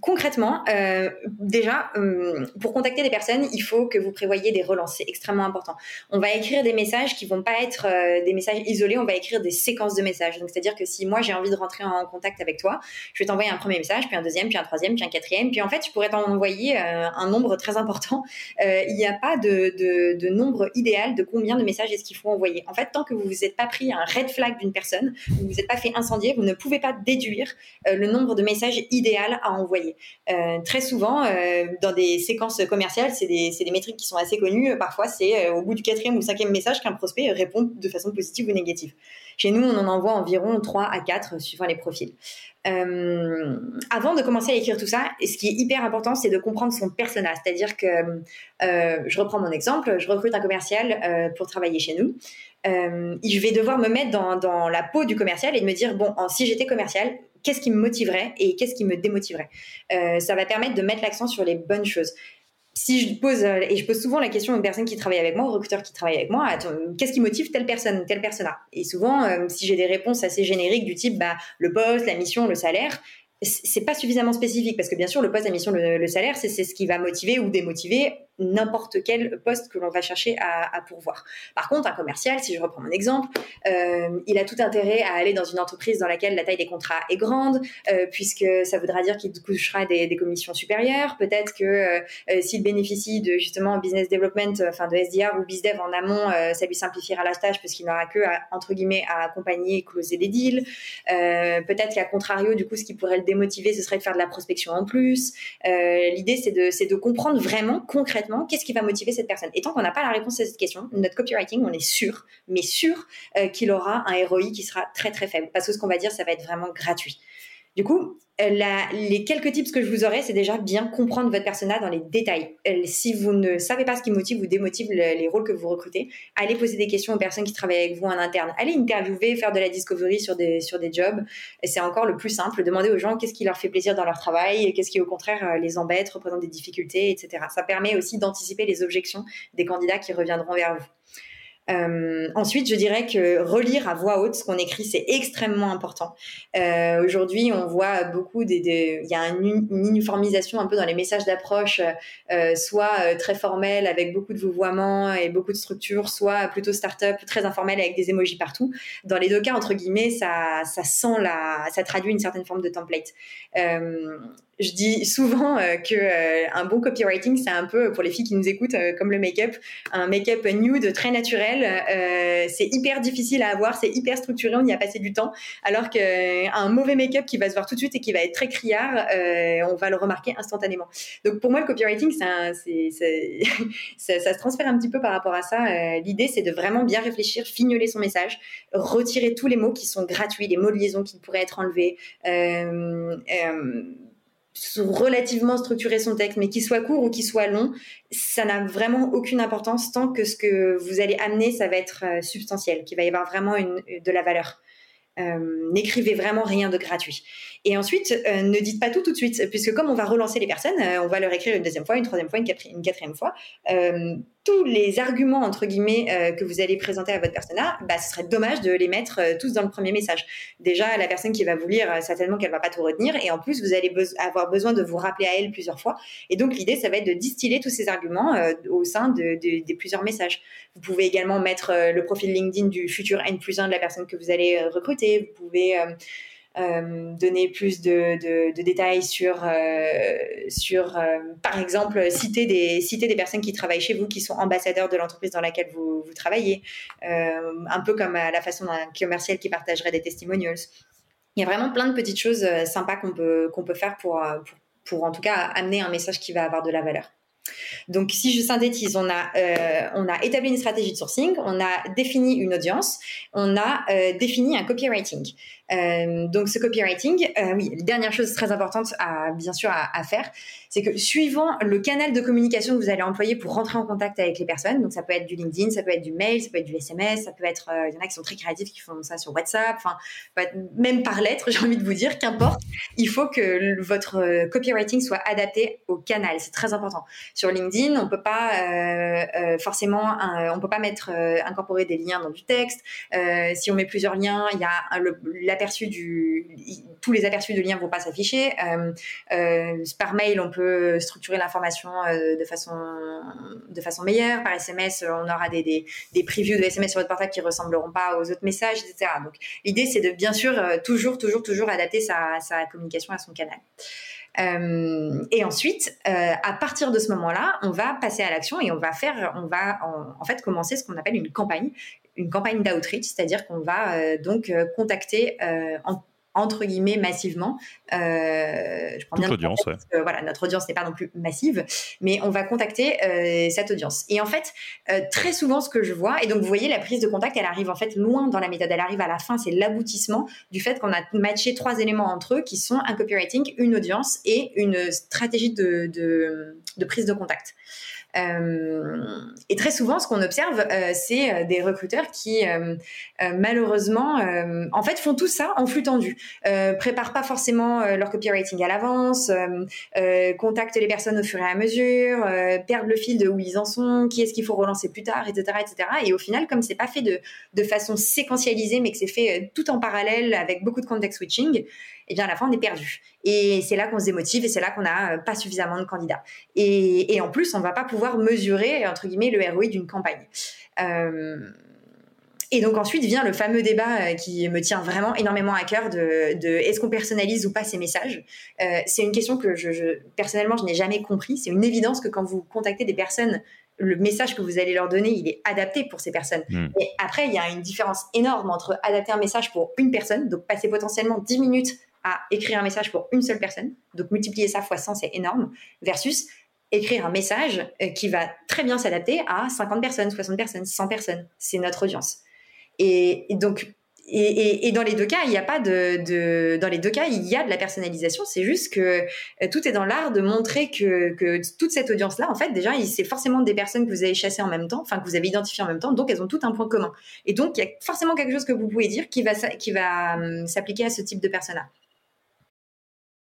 concrètement, euh, déjà, euh, pour contacter des personnes, il faut que vous prévoyez des relances. C'est extrêmement important. On va écrire des messages qui vont pas être euh, des messages isolés. On va écrire des séquences de messages. Donc, c'est-à-dire que si moi j'ai envie de rentrer en contact avec toi, je vais t'envoyer un premier message, puis un deuxième, puis un troisième, puis un quatrième, puis en fait, je pourrais t'envoyer un nombre très important. il n'y a pas de, de, de, nombre idéal de combien de messages est-ce qu'il faut envoyer. En fait, tant que vous vous êtes pas pris un red flag d'une personne, vous vous êtes pas fait incendier, vous ne pouvez pas déduire le nombre de messages idéal à envoyer. Euh, très souvent, euh, dans des séquences commerciales, c'est des, des, métriques qui sont assez connues. Parfois, c'est euh, au bout du quatrième ou cinquième message qu'un prospect répond de façon positive ou négative. Chez nous, on en envoie environ 3 à 4 suivant les profils. Avant de commencer à écrire tout ça, ce qui est hyper important, c'est de comprendre son persona. C'est-à-dire que, je reprends mon exemple, je recrute un commercial pour travailler chez nous. je vais devoir me mettre dans, dans, la peau du commercial et de me dire, bon, si j'étais commercial, qu'est-ce qui me motiverait et qu'est-ce qui me démotiverait. Euh, ça va permettre de mettre l'accent sur les bonnes choses. Si je pose, euh, et je pose souvent la question aux personnes qui travaillent avec moi, aux recruteurs qui travaillent avec moi, qu'est-ce qui motive telle personne, telle personne Et souvent, euh, si j'ai des réponses assez génériques du type bah, le poste, la mission, le salaire, c'est pas suffisamment spécifique parce que bien sûr le poste, la mission, le, salaire, c'est ce qui va motiver ou démotiver n'importe quel poste que l'on va chercher à, pourvoir. Par contre, un commercial, si je reprends mon exemple, euh, il a tout intérêt à aller dans une entreprise dans laquelle la taille des contrats est grande, euh, puisque ça voudra dire qu'il touchera des, commissions supérieures. Peut-être que euh, s'il bénéficie de justement business development, enfin de SDR ou BizDev en amont, ça lui simplifiera la tâche puisqu'il n'aura que à, entre guillemets à accompagner et closer des deals. Peut-être qu'à contrario, du coup, ce qui pourrait le démotiver, ce serait de faire de la prospection en plus. L'idée, c'est de, de comprendre vraiment concrètement qu'est-ce qui va motiver cette personne? Et tant qu'on n'a pas la réponse à cette question, notre copywriting, on est sûr, mais sûr euh, qu'il aura un ROI qui sera très très faible. Parce que ce qu'on va dire, ça va être vraiment gratuit. Du coup, euh, les quelques tips que je vous aurais, c'est déjà bien comprendre votre persona dans les détails. Euh, si vous ne savez pas ce qui motive ou démotive les rôles que vous recrutez, allez poser des questions aux personnes qui travaillent avec vous en interne. Allez interviewer, faire de la discovery sur des, sur des jobs. C'est encore le plus simple. Demander aux gens qu'est-ce qui leur fait plaisir dans leur travail, qu'est-ce qui au contraire euh, les embête, représente des difficultés, etc. Ça permet aussi d'anticiper les objections des candidats qui reviendront vers vous. Euh, ensuite, je dirais que relire à voix haute ce qu'on écrit, c'est extrêmement important. Euh, Aujourd'hui, on voit beaucoup des, il y a une, uniformisation un peu dans les messages d'approche, euh, soit euh, très formel avec beaucoup de vouvoiements et beaucoup de structures, soit plutôt start-up, très informel avec des emojis partout. Dans les deux cas, entre guillemets, ça, ça sent la, ça traduit une certaine forme de template. Euh, je dis souvent euh, que euh, un bon copywriting, c'est un peu pour les filles qui nous écoutent, euh, comme le make-up, un make-up nude très naturel. Euh, c'est hyper difficile à avoir, c'est hyper structuré, on y a passé du temps. Alors qu'un mauvais make-up qui va se voir tout de suite et qui va être très criard, on va le remarquer instantanément. Donc pour moi, le copywriting, c'est, ça, ça, se transfère un petit peu par rapport à ça. L'idée, c'est de vraiment bien réfléchir, fignoler son message, retirer tous les mots qui sont gratuits, les mots de liaison qui pourraient être enlevés. Relativement structurer son texte, mais qu'il soit court ou qu'il soit long, ça n'a vraiment aucune importance tant que ce que vous allez amener, ça va être euh, substantiel, qu'il va y avoir vraiment une, de la valeur. Euh, n'écrivez vraiment rien de gratuit. Et ensuite, euh, ne dites pas tout tout de suite, puisque comme on va relancer les personnes, on va leur écrire une deuxième fois, une troisième fois, une quatrième fois. Euh, tous les arguments entre guillemets que vous allez présenter à votre persona, bah, ce serait dommage de les mettre tous dans le premier message. Déjà, la personne qui va vous lire, certainement qu'elle va pas tout retenir, et en plus, vous allez avoir besoin de vous rappeler à elle plusieurs fois. Et donc, l'idée, ça va être de distiller tous ces arguments au sein de, des plusieurs messages. Vous pouvez également mettre le profil LinkedIn du futur N plus 1 de la personne que vous allez recruter. Vous pouvez euh, donner plus de, détails sur, euh, euh, par exemple, citer des, personnes qui travaillent chez vous, qui sont ambassadeurs de l'entreprise dans laquelle vous, travaillez, un peu comme à la façon d'un commercial qui partagerait des testimonials. Il y a vraiment plein de petites choses sympas qu'on peut, faire pour, en tout cas, amener un message qui va avoir de la valeur. Donc, si je synthétise, on a, établi une stratégie de sourcing, on a défini une audience, on a défini un copywriting. Euh, donc, ce copywriting, euh, oui, dernière chose très importante à bien sûr à, faire, c'est que suivant le canal de communication que vous allez employer pour rentrer en contact avec les personnes, donc ça peut être du LinkedIn, ça peut être du mail, ça peut être du SMS, ça peut être, euh, il y en a qui sont très créatifs qui font ça sur WhatsApp, enfin, même par lettre, j'ai envie de vous dire, qu'importe, il faut que votre copywriting soit adapté au canal, c'est très important. Sur LinkedIn, on peut pas forcément, on peut pas mettre incorporer des liens dans du texte. si on met plusieurs liens, il y a tous les aperçus de liens vont pas s'afficher. par mail, on peut structurer l'information de façon de façon meilleure. Par SMS, on aura des, des, previews de SMS sur votre portable qui ressembleront pas aux autres messages, etc. Donc l'idée, c'est de bien sûr toujours, toujours, toujours adapter sa, sa communication à son canal. Euh, et ensuite, euh, à partir de ce moment-là, on va passer à l'action et on va faire, on va en, fait commencer ce qu'on appelle une campagne, une campagne d'outreach, c'est-à-dire qu'on va euh, donc contacter en entre guillemets massivement. Euh, je prends bien audience, voilà, notre audience n'est pas non plus massive, mais on va contacter euh, cette audience. Et en fait, euh, très souvent, ce que je vois, et donc vous voyez, la prise de contact, elle arrive en fait loin dans la méthode, elle arrive à la fin, c'est l'aboutissement du fait qu'on a matché trois éléments entre eux qui sont un copywriting, une audience et une stratégie de, de, de prise de contact. Euh, et très souvent, ce qu'on observe, euh, c'est euh, des recruteurs qui, malheureusement, en fait, font tout ça en flux tendu. préparent pas forcément leur copywriting à l'avance, contactent les personnes au fur et à mesure, perdent le fil de où ils en sont, qui est-ce qu'il faut relancer plus tard, etc., etc. Et au final, comme c'est pas fait de, de façon séquentialisée, mais que c'est fait tout en parallèle avec beaucoup de context switching, eh bien à la fin on est perdu. Et c'est là qu'on se démotive et c'est là qu'on n'a euh, pas suffisamment de candidats. Et, en plus, on va pas pouvoir mesurer entre guillemets le ROI d'une campagne. Euh, et donc ensuite vient le fameux débat euh, qui me tient vraiment énormément à cœur de, est-ce qu'on personnalise ou pas ces messages. c'est une question que je, personnellement je n'ai jamais compris. C'est une évidence que quand vous contactez des personnes, le message que vous allez leur donner, il est adapté pour ces personnes. Hmm. Et après, il y a une différence énorme entre adapter un message pour une personne, donc passer potentiellement 10 minutes à écrire un message pour une seule personne, donc multiplier ça fois 100, c'est énorme, versus écrire un message euh, qui va très bien s'adapter à 50 personnes, 60 personnes, 100 personnes. C'est notre audience. Et, donc, et, dans les deux cas, il n'y a pas de, dans les deux cas, il y a de la personnalisation. C'est juste que euh, tout est dans l'art de montrer que, toute cette audience-là, en fait, déjà, c'est forcément des personnes que vous avez chassées en même temps, enfin que vous avez identifiées en même temps, donc elles ont tout un point commun. Et donc, il y a forcément quelque chose que vous pouvez dire qui va, qui va hum, s'appliquer à ce type de personnes-là.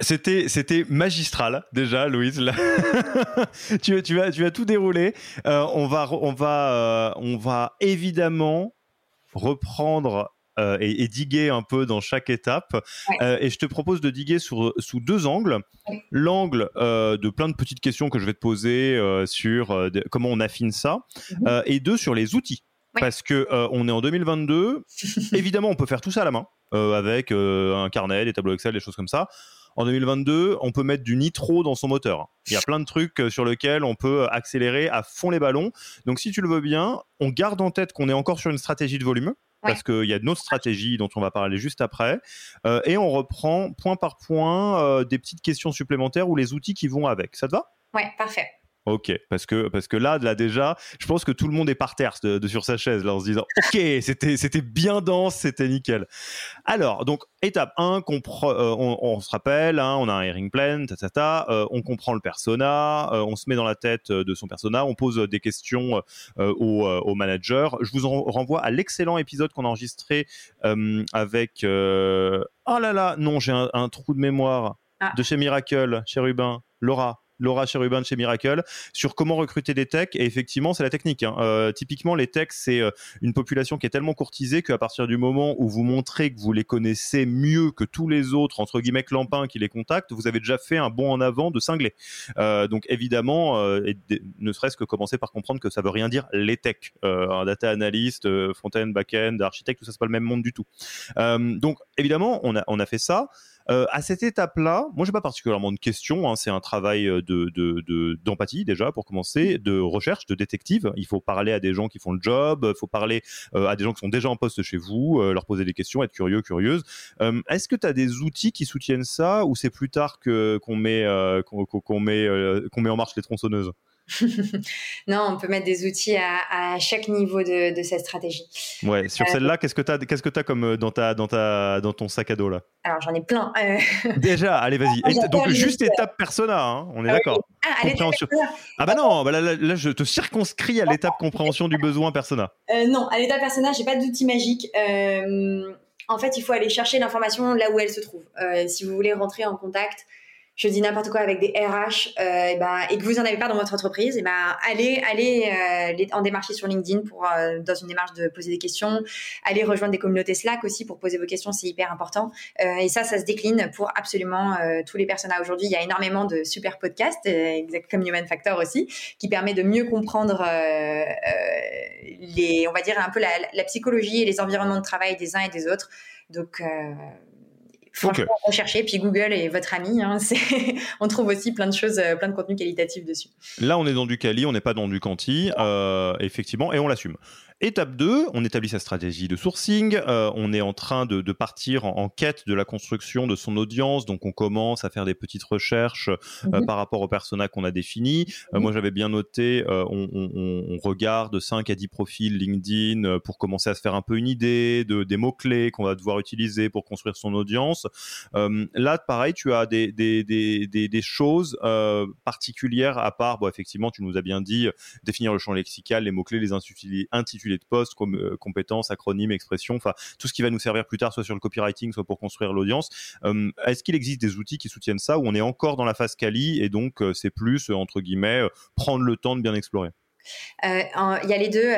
C'était, c'était magistral déjà, Louise. tu, tu, vas, tu vas tout dérouler. Euh, on, va, on, va, euh, on va évidemment reprendre euh, et, diguer un peu dans chaque étape. et je te propose de diguer sur, sous deux angles. L'angle de plein de petites questions que je vais te poser sur comment on affine ça, mhm. et deux sur les outils. Parce que on est en 2022. évidemment, on peut faire tout ça à la main. Euh, avec euh, un carnet, des tableaux Excel, des choses comme ça. En 2022, on peut mettre du nitro dans son moteur. Il y a plein de trucs euh, sur lesquels on peut accélérer à fond les ballons. Donc, si tu le veux bien, on garde en tête qu'on est encore sur une stratégie de volume. Parce qu'il y a d'autres stratégies dont on va parler juste après. et on reprend point par point des petites questions supplémentaires ou les outils qui vont avec. Ça te va? Ouais, parfait. Ok, parce que, parce que là, là déjà, je pense que tout le monde est par terre de, sur sa chaise là, en se disant Ok, c'était, c'était bien dense, c'était nickel. Alors, donc, étape 1, euh, on, se rappelle, hein, on a un hearing plan, ta, ta, euh, on comprend le persona, euh, on se met dans la tête de son persona, on pose des questions au, au, manager. Je vous renvoie à l'excellent épisode qu'on a enregistré avec. oh là là, non, j'ai un, trou de mémoire ah. de chez Miracle, chez Rubin, Laura. Laura Cherubin de chez Miracle sur comment recruter des techs. Et effectivement, c'est la technique. Hein. Euh, typiquement, les techs, c'est euh, une population qui est tellement courtisée qu'à partir du moment où vous montrez que vous les connaissez mieux que tous les autres, entre guillemets, clampins qui les contactent, vous avez déjà fait un bond en avant de cinglé. Euh, donc évidemment, ne serait-ce que commencer par comprendre que ça veut rien dire les techs. un data analyst, front-end, back-end, architecte, tout ça, c'est pas le même monde du tout. donc évidemment, on a, on a fait ça. À cette étape-là, moi, j'ai pas particulièrement de questions. Hein. c'est un travail de, d'empathie déjà pour commencer, de recherche, de détective. Il faut parler à des gens qui font le job, il faut parler à des gens qui sont déjà en poste chez vous, leur poser des questions, être curieux, curieuse. est-ce que tu as des outils qui soutiennent ça ou c'est plus tard que qu'on met qu'on met qu'on met en marche les tronçonneuses? non, on peut mettre des outils à, chaque niveau de, cette stratégie. Ouais, sur euh, celle-là, qu'est-ce que tu as, qu'est-ce que as comme euh, dans, ta, dans, ta, dans ton sac à dos là? Alors j'en ai plein. Euh. Déjà, allez, vas-y. Ah, donc juste étape persona, hein, on est ah d'accord. Ah, ah, bah non, bah là, je te circonscris à l'étape compréhension du besoin persona. non, à l'étape persona, j'ai pas d'outil magique. en fait, il faut aller chercher l'information là où elle se trouve. si vous voulez rentrer en contact je dis n'importe quoi avec des RH euh, et, ben, et que vous en avez pas dans votre entreprise, et ben allez allez euh, en démarcher sur LinkedIn pour euh, dans une démarche de poser des questions, allez rejoindre des communautés Slack aussi pour poser vos questions, c'est hyper important. Et ça, ça se décline pour absolument tous les personnages. Aujourd'hui, il y a énormément de super podcasts, exact comme Human Factor aussi, qui permet de mieux comprendre les, on va dire un peu la, la, psychologie et les environnements de travail des uns et des autres. Donc Franchement, okay. recherchez. Puis Google est votre ami. Hein, on trouve aussi plein de choses, euh, plein de contenus qualitatifs dessus. Là, on est dans du quali, on n'est pas dans du quanti, euh, effectivement, et on l'assume. Étape 2, on établit sa stratégie de sourcing, euh, on est en train de, partir en, quête de la construction de son audience, donc on commence à faire des petites recherches euh, mhm. par rapport au persona qu'on a défini. Euh, moi j'avais bien noté, on, regarde 5 à 10 profils LinkedIn pour commencer à se faire un peu une idée de, des mots-clés qu'on va devoir utiliser pour construire son audience. là pareil, tu as des, des, des, des choses particulières à part, bon, effectivement tu nous as bien dit, définir le champ lexical, les mots-clés, les intitulés de poste, euh, compétences, acronymes, expressions, enfin tout ce qui va nous servir plus tard, soit sur le copywriting, soit pour construire l'audience. Euh, est-ce qu'il existe des outils qui soutiennent ça ou on est encore dans la phase quali et donc euh, c'est plus entre guillemets prendre le temps de bien explorer? Il y a les deux.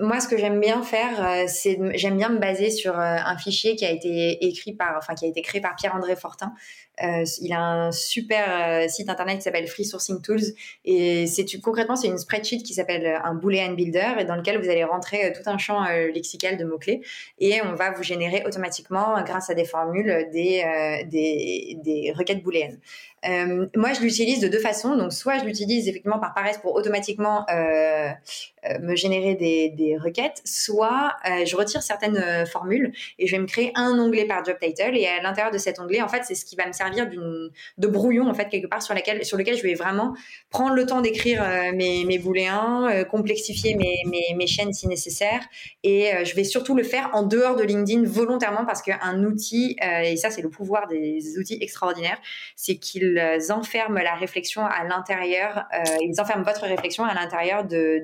moi, ce que j'aime bien faire, c'est j'aime bien me baser sur un fichier qui a été écrit par, enfin qui a été créé par Pierre-André Fortin, euh, il a un super euh, site internet qui s'appelle Free Sourcing Tools et concrètement c'est une spreadsheet qui s'appelle euh, un Boolean Builder et dans lequel vous allez rentrer tout un champ lexical de mots clés et on va vous générer automatiquement grâce à des formules des des, des requêtes booléennes. Euh, moi, je l'utilise de deux façons. Donc, soit je l'utilise effectivement par paresse pour automatiquement euh, euh, me générer des, requêtes, soit je retire certaines formules et je vais me créer un onglet par job title. Et à l'intérieur de cet onglet, en fait, c'est ce qui va me servir de brouillon en fait quelque part sur laquelle sur lequel je vais vraiment prendre le temps d'écrire mes, mes booléens, complexifier mes, mes, mes, chaînes si nécessaire. Et je vais surtout le faire en dehors de LinkedIn volontairement parce qu'un outil, et ça c'est le pouvoir des outils extraordinaires, c'est qu'il ils enferment la réflexion à l'intérieur, euh, ils enferment votre réflexion à l'intérieur de,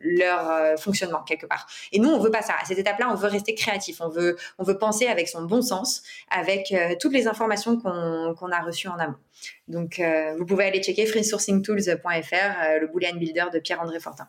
leur euh, fonctionnement quelque part. Et nous, on veut pas ça. À cette étape-là, on veut rester créatif. On veut, on veut penser avec son bon sens, avec euh, toutes les informations qu'on a reçues en amont. Donc, vous pouvez aller checker freesourcingtools.fr, le Boolean Builder de Pierre-André Fortin.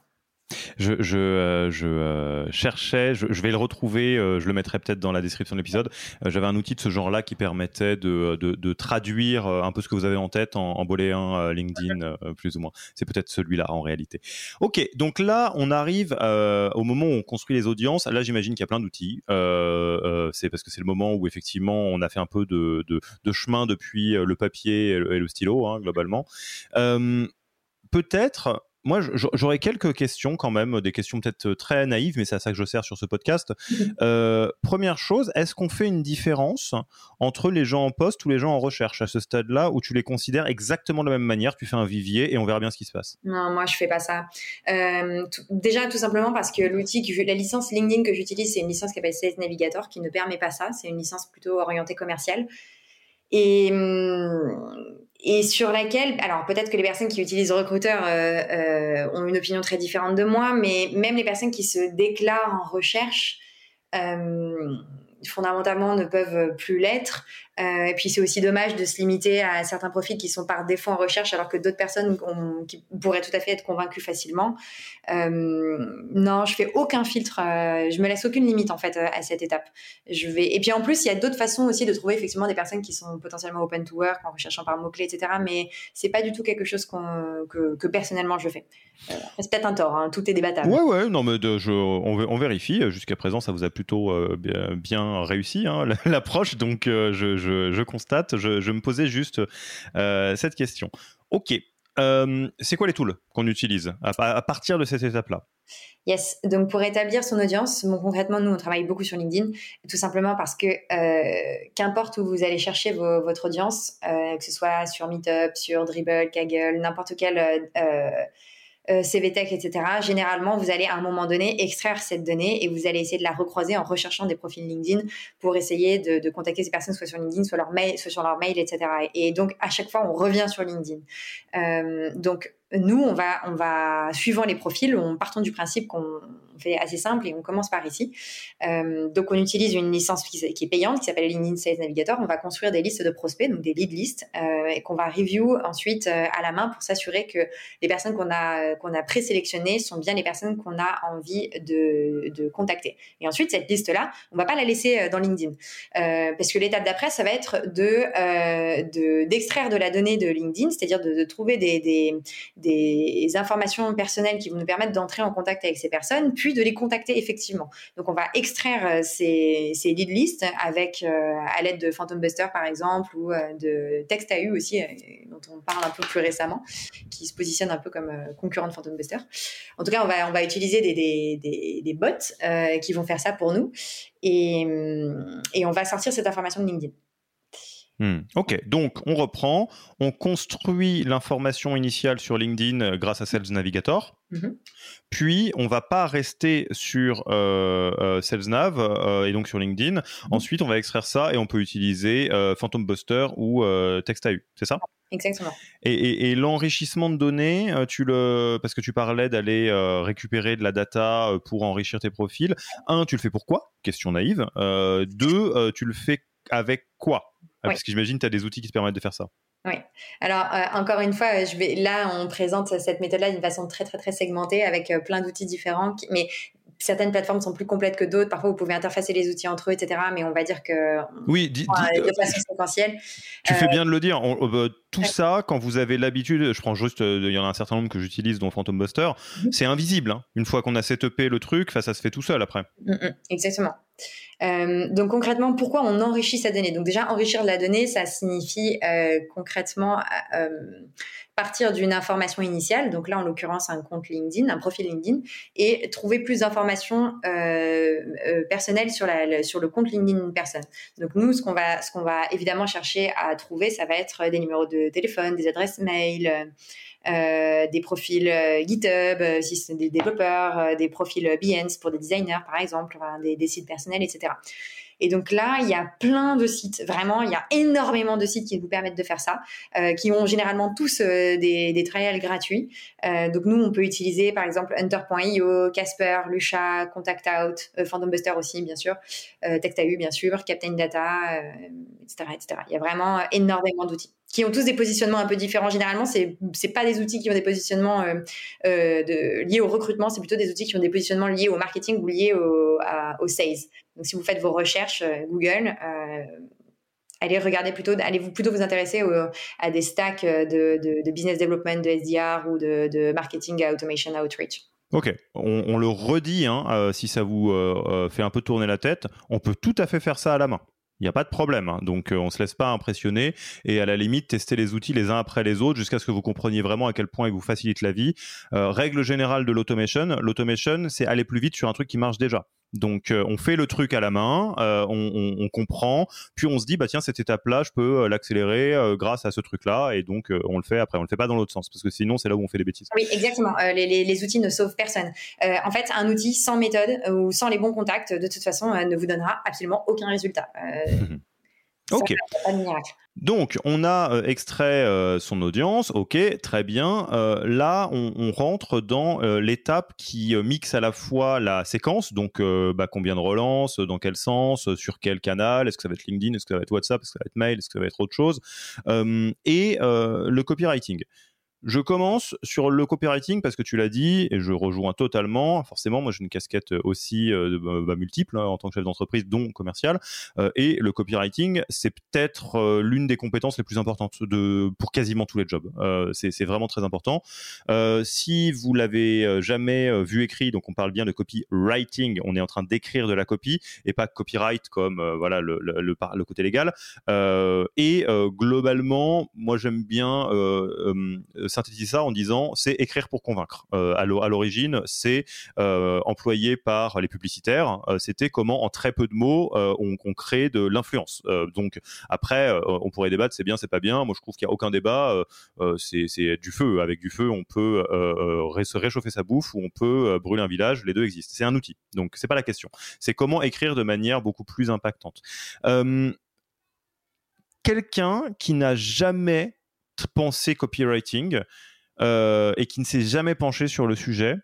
Je, euh, euh, cherchais, je, vais le retrouver, euh, je le mettrai peut-être dans la description de l'épisode. J'avais un outil de ce genre-là qui permettait de, traduire un peu ce que vous avez en tête en, en LinkedIn, plus ou moins. C'est peut-être celui-là en réalité. Ok, donc là, on arrive au moment où on construit les audiences. Là, j'imagine qu'il y a plein d'outils. c'est parce que c'est le moment où effectivement on a fait un peu de, de chemin depuis le papier et le, stylo, hein, globalement. peut-être moi, j'aurais quelques questions quand même, des questions peut-être euh, très naïves, mais c'est à ça que je sers sur ce podcast. Euh, première chose, est-ce qu'on fait une différence entre les gens en poste ou les gens en recherche à ce stade-là, où tu les considères exactement de la même manière, tu fais un vivier et on verra bien ce qui se passe? Non, moi je fais pas ça. Euh, déjà, tout simplement parce que l'outil, la licence LinkedIn que j'utilise, c'est une licence qui s'appelle Sales Navigator, qui ne permet pas ça. C'est une licence plutôt orientée commerciale. Et hum, et sur laquelle, alors peut-être que les personnes qui utilisent recruteur euh, euh, ont une opinion très différente de moi, mais même les personnes qui se déclarent en recherche, euh, fondamentalement ne peuvent plus l'être. Et puis c'est aussi dommage de se limiter à certains profils qui sont par défaut en recherche, alors que d'autres personnes qui pourraient tout à fait être convaincues facilement. non, je fais aucun filtre, je me laisse aucune limite en fait à cette étape. Je vais et puis en plus il y a d'autres façons aussi de trouver effectivement des personnes qui sont potentiellement open to work en recherchant par mots clés, etc. Mais c'est pas du tout quelque chose que, personnellement je fais. c'est peut-être un tort, hein, tout est débattable. Ouais, ouais, non, mais on, vérifie. Jusqu'à présent, ça vous a plutôt euh, bien, réussi, hein, l'approche. Donc, euh, je, je, constate, je, me posais juste euh, cette question. Ok. c'est quoi les tools qu'on utilise à, partir de cette étape-là? Yes, donc pour établir son audience, concrètement, nous, on travaille beaucoup sur LinkedIn, tout simplement parce que qu'importe où vous allez chercher votre audience, que ce soit sur Meetup, sur Dribble, Kaggle, n'importe quel euh, CVTech, etc., généralement, vous allez à un moment donné extraire cette donnée et vous allez essayer de la recroiser en recherchant des profils LinkedIn pour essayer de, contacter ces personnes soit sur LinkedIn, soit, leur mail, soit sur leur mail, etc. Et donc, à chaque fois, on revient sur LinkedIn. Euh, donc, nous, on va, on va, suivant les profils, on partons du principe qu'on fait assez simple et on commence par ici. Euh, donc, on utilise une licence qui, est payante, qui s'appelle LinkedIn Sales Navigator. On va construire des listes de prospects, donc des lead lists, euh, et qu'on va review ensuite euh, à la main pour s'assurer que les personnes qu'on a, qu'on a présélectionnées sont bien les personnes qu'on a envie de, de, contacter. Et ensuite, cette liste-là, on va pas la laisser dans LinkedIn. Parce que l'étape d'après, ça va être de, d'extraire de, la donnée de LinkedIn, c'est-à-dire de, de, trouver des, des des informations personnelles qui vont nous permettre d'entrer en contact avec ces personnes, puis de les contacter effectivement. Donc on va extraire euh, ces, ces lead lists avec euh, à l'aide de Phantom Buster par exemple ou euh, de Text AU aussi dont on parle un peu plus récemment, qui se positionne un peu comme concurrent de Phantom Buster. En tout cas, on va on va utiliser des, des, des, des bots qui vont faire ça pour nous et, et on va sortir cette information de LinkedIn. Hmm. Ok, donc on reprend, on construit l'information initiale sur LinkedIn euh, grâce à Sales Navigator. Mm-hmm. Puis on va pas rester sur euh, euh Sales Nav euh, et donc sur LinkedIn. Mm-hmm. Ensuite, on va extraire ça et on peut utiliser Phantom Buster ou TextAU, c'est ça? Exactement. Et, et, l'enrichissement de données, tu le, parce que tu parlais d'aller récupérer de la data pour enrichir tes profils. Un, tu le fais pourquoi Question naïve. deux, tu le fais avec quoi? Ah, parce que j'imagine que tu as des outils qui te permettent de faire ça. Oui. Alors, euh, encore une fois, je vais, là, on présente cette méthode-là d'une façon très, très, très segmentée avec euh, plein d'outils différents. mais certaines plateformes sont plus complètes que d'autres. Parfois, vous pouvez interfacer les outils entre eux, etc. Mais on va dire que. Oui, de façon séquentielle. Tu fais euh, bien de le dire. Tout ça, quand vous avez l'habitude, je prends juste, il y en a un certain nombre que j'utilise, dont Phantom Buster, mhm. c'est invisible. Hein. Une fois qu'on a setupé le truc, ça se fait tout seul après. Mm, mm, exactement. Euh, donc concrètement, pourquoi on enrichit sa donnée? Donc déjà, enrichir la donnée, ça signifie euh, concrètement euh, partir d'une information initiale, donc là en l'occurrence un compte LinkedIn, un profil LinkedIn, et trouver plus d'informations personnelles sur le compte LinkedIn d'une personne. Donc nous, ce qu'on va, ce qu'on va évidemment chercher à trouver, ça va être des numéros de téléphone, des adresses mail. Euh, des profils euh, GitHub, euh, si c'est des développeurs, des profils Behance pour des designers par exemple, des, sites personnels, etc. Et donc là, il y a plein de sites, vraiment, il y a énormément de sites qui vous permettent de faire ça, qui ont généralement tous des, des trials gratuits. donc nous, on peut utiliser par exemple Hunter.io, Casper, Lucha, Contact Out, Phantom Buster aussi, bien sûr, TextAU, bien sûr, Captain Data, etc., etc. Il y a vraiment énormément d'outils qui ont tous des positionnements un peu différents. Généralement, c'est c'est pas des outils qui ont des positionnements euh, euh, liés au recrutement, c'est plutôt des outils qui ont des positionnements liés au marketing ou liés au, sales. Donc, si vous faites vos recherches euh, Google, allez regarder plutôt, allez-vous plutôt vous intéresser à des stacks de, business development, de SDR ou de, de marketing automation outreach. Ok, on, on, le redit, hein, si ça vous fait un peu tourner la tête, on peut tout à fait faire ça à la main il n'y a pas de problème. Hein. Donc, euh, on ne se laisse pas impressionner et à la limite, tester les outils les uns après les autres jusqu'à ce que vous compreniez vraiment à quel point ils vous facilitent la vie. Euh, règle générale de l'automation, l'automation, c'est aller plus vite sur un truc qui marche déjà. Donc euh, on fait le truc à la main, euh, on, comprend, puis on se dit bah tiens cette étape-là je peux euh, l'accélérer grâce à ce truc-là et donc on le fait après. On le fait pas dans l'autre sens parce que sinon c'est là où on fait des bêtises. Oui exactement. Les, outils ne sauvent personne. en fait un outil sans méthode ou sans les bons contacts de toute façon ne vous donnera absolument aucun résultat. Ok. Donc, on a euh, extrait euh, son audience, ok, très bien. Euh, là, on, rentre dans l'étape qui mixe à la fois la séquence, donc bah, combien de relances, dans quel sens, sur quel canal, est-ce que ça va être LinkedIn, est-ce que ça va être WhatsApp, est-ce que ça va être mail, est-ce que ça va être autre chose, et le copywriting. Je commence sur le copywriting parce que tu l'as dit et je rejoins totalement. Forcément, moi j'ai une casquette aussi euh, bah, bah, multiple hein, en tant que chef d'entreprise, dont commercial. Euh, et le copywriting, c'est peut-être euh, l'une des compétences les plus importantes pour quasiment tous les jobs. c'est vraiment très important. si vous l'avez jamais vu écrit, donc on parle bien de copywriting, on est en train d'écrire de la copie et pas copyright comme voilà le, côté légal. et globalement, moi j'aime bien synthétiser ça en disant c'est écrire pour convaincre. Euh, à l'origine, c'est euh, employé par les publicitaires. Euh, c'était comment en très peu de mots on, crée de l'influence. donc après, on pourrait débattre, c'est bien, c'est pas bien. Moi, je trouve qu'il n'y a aucun débat. c'est du feu. Avec du feu, on peut se réchauffer sa bouffe ou on peut brûler un village. Les deux existent. C'est un outil. Donc c'est pas la question. C'est comment écrire de manière beaucoup plus impactante. Quelqu'un qui n'a jamais pensée copywriting euh, et qui ne s'est jamais penché sur le sujet,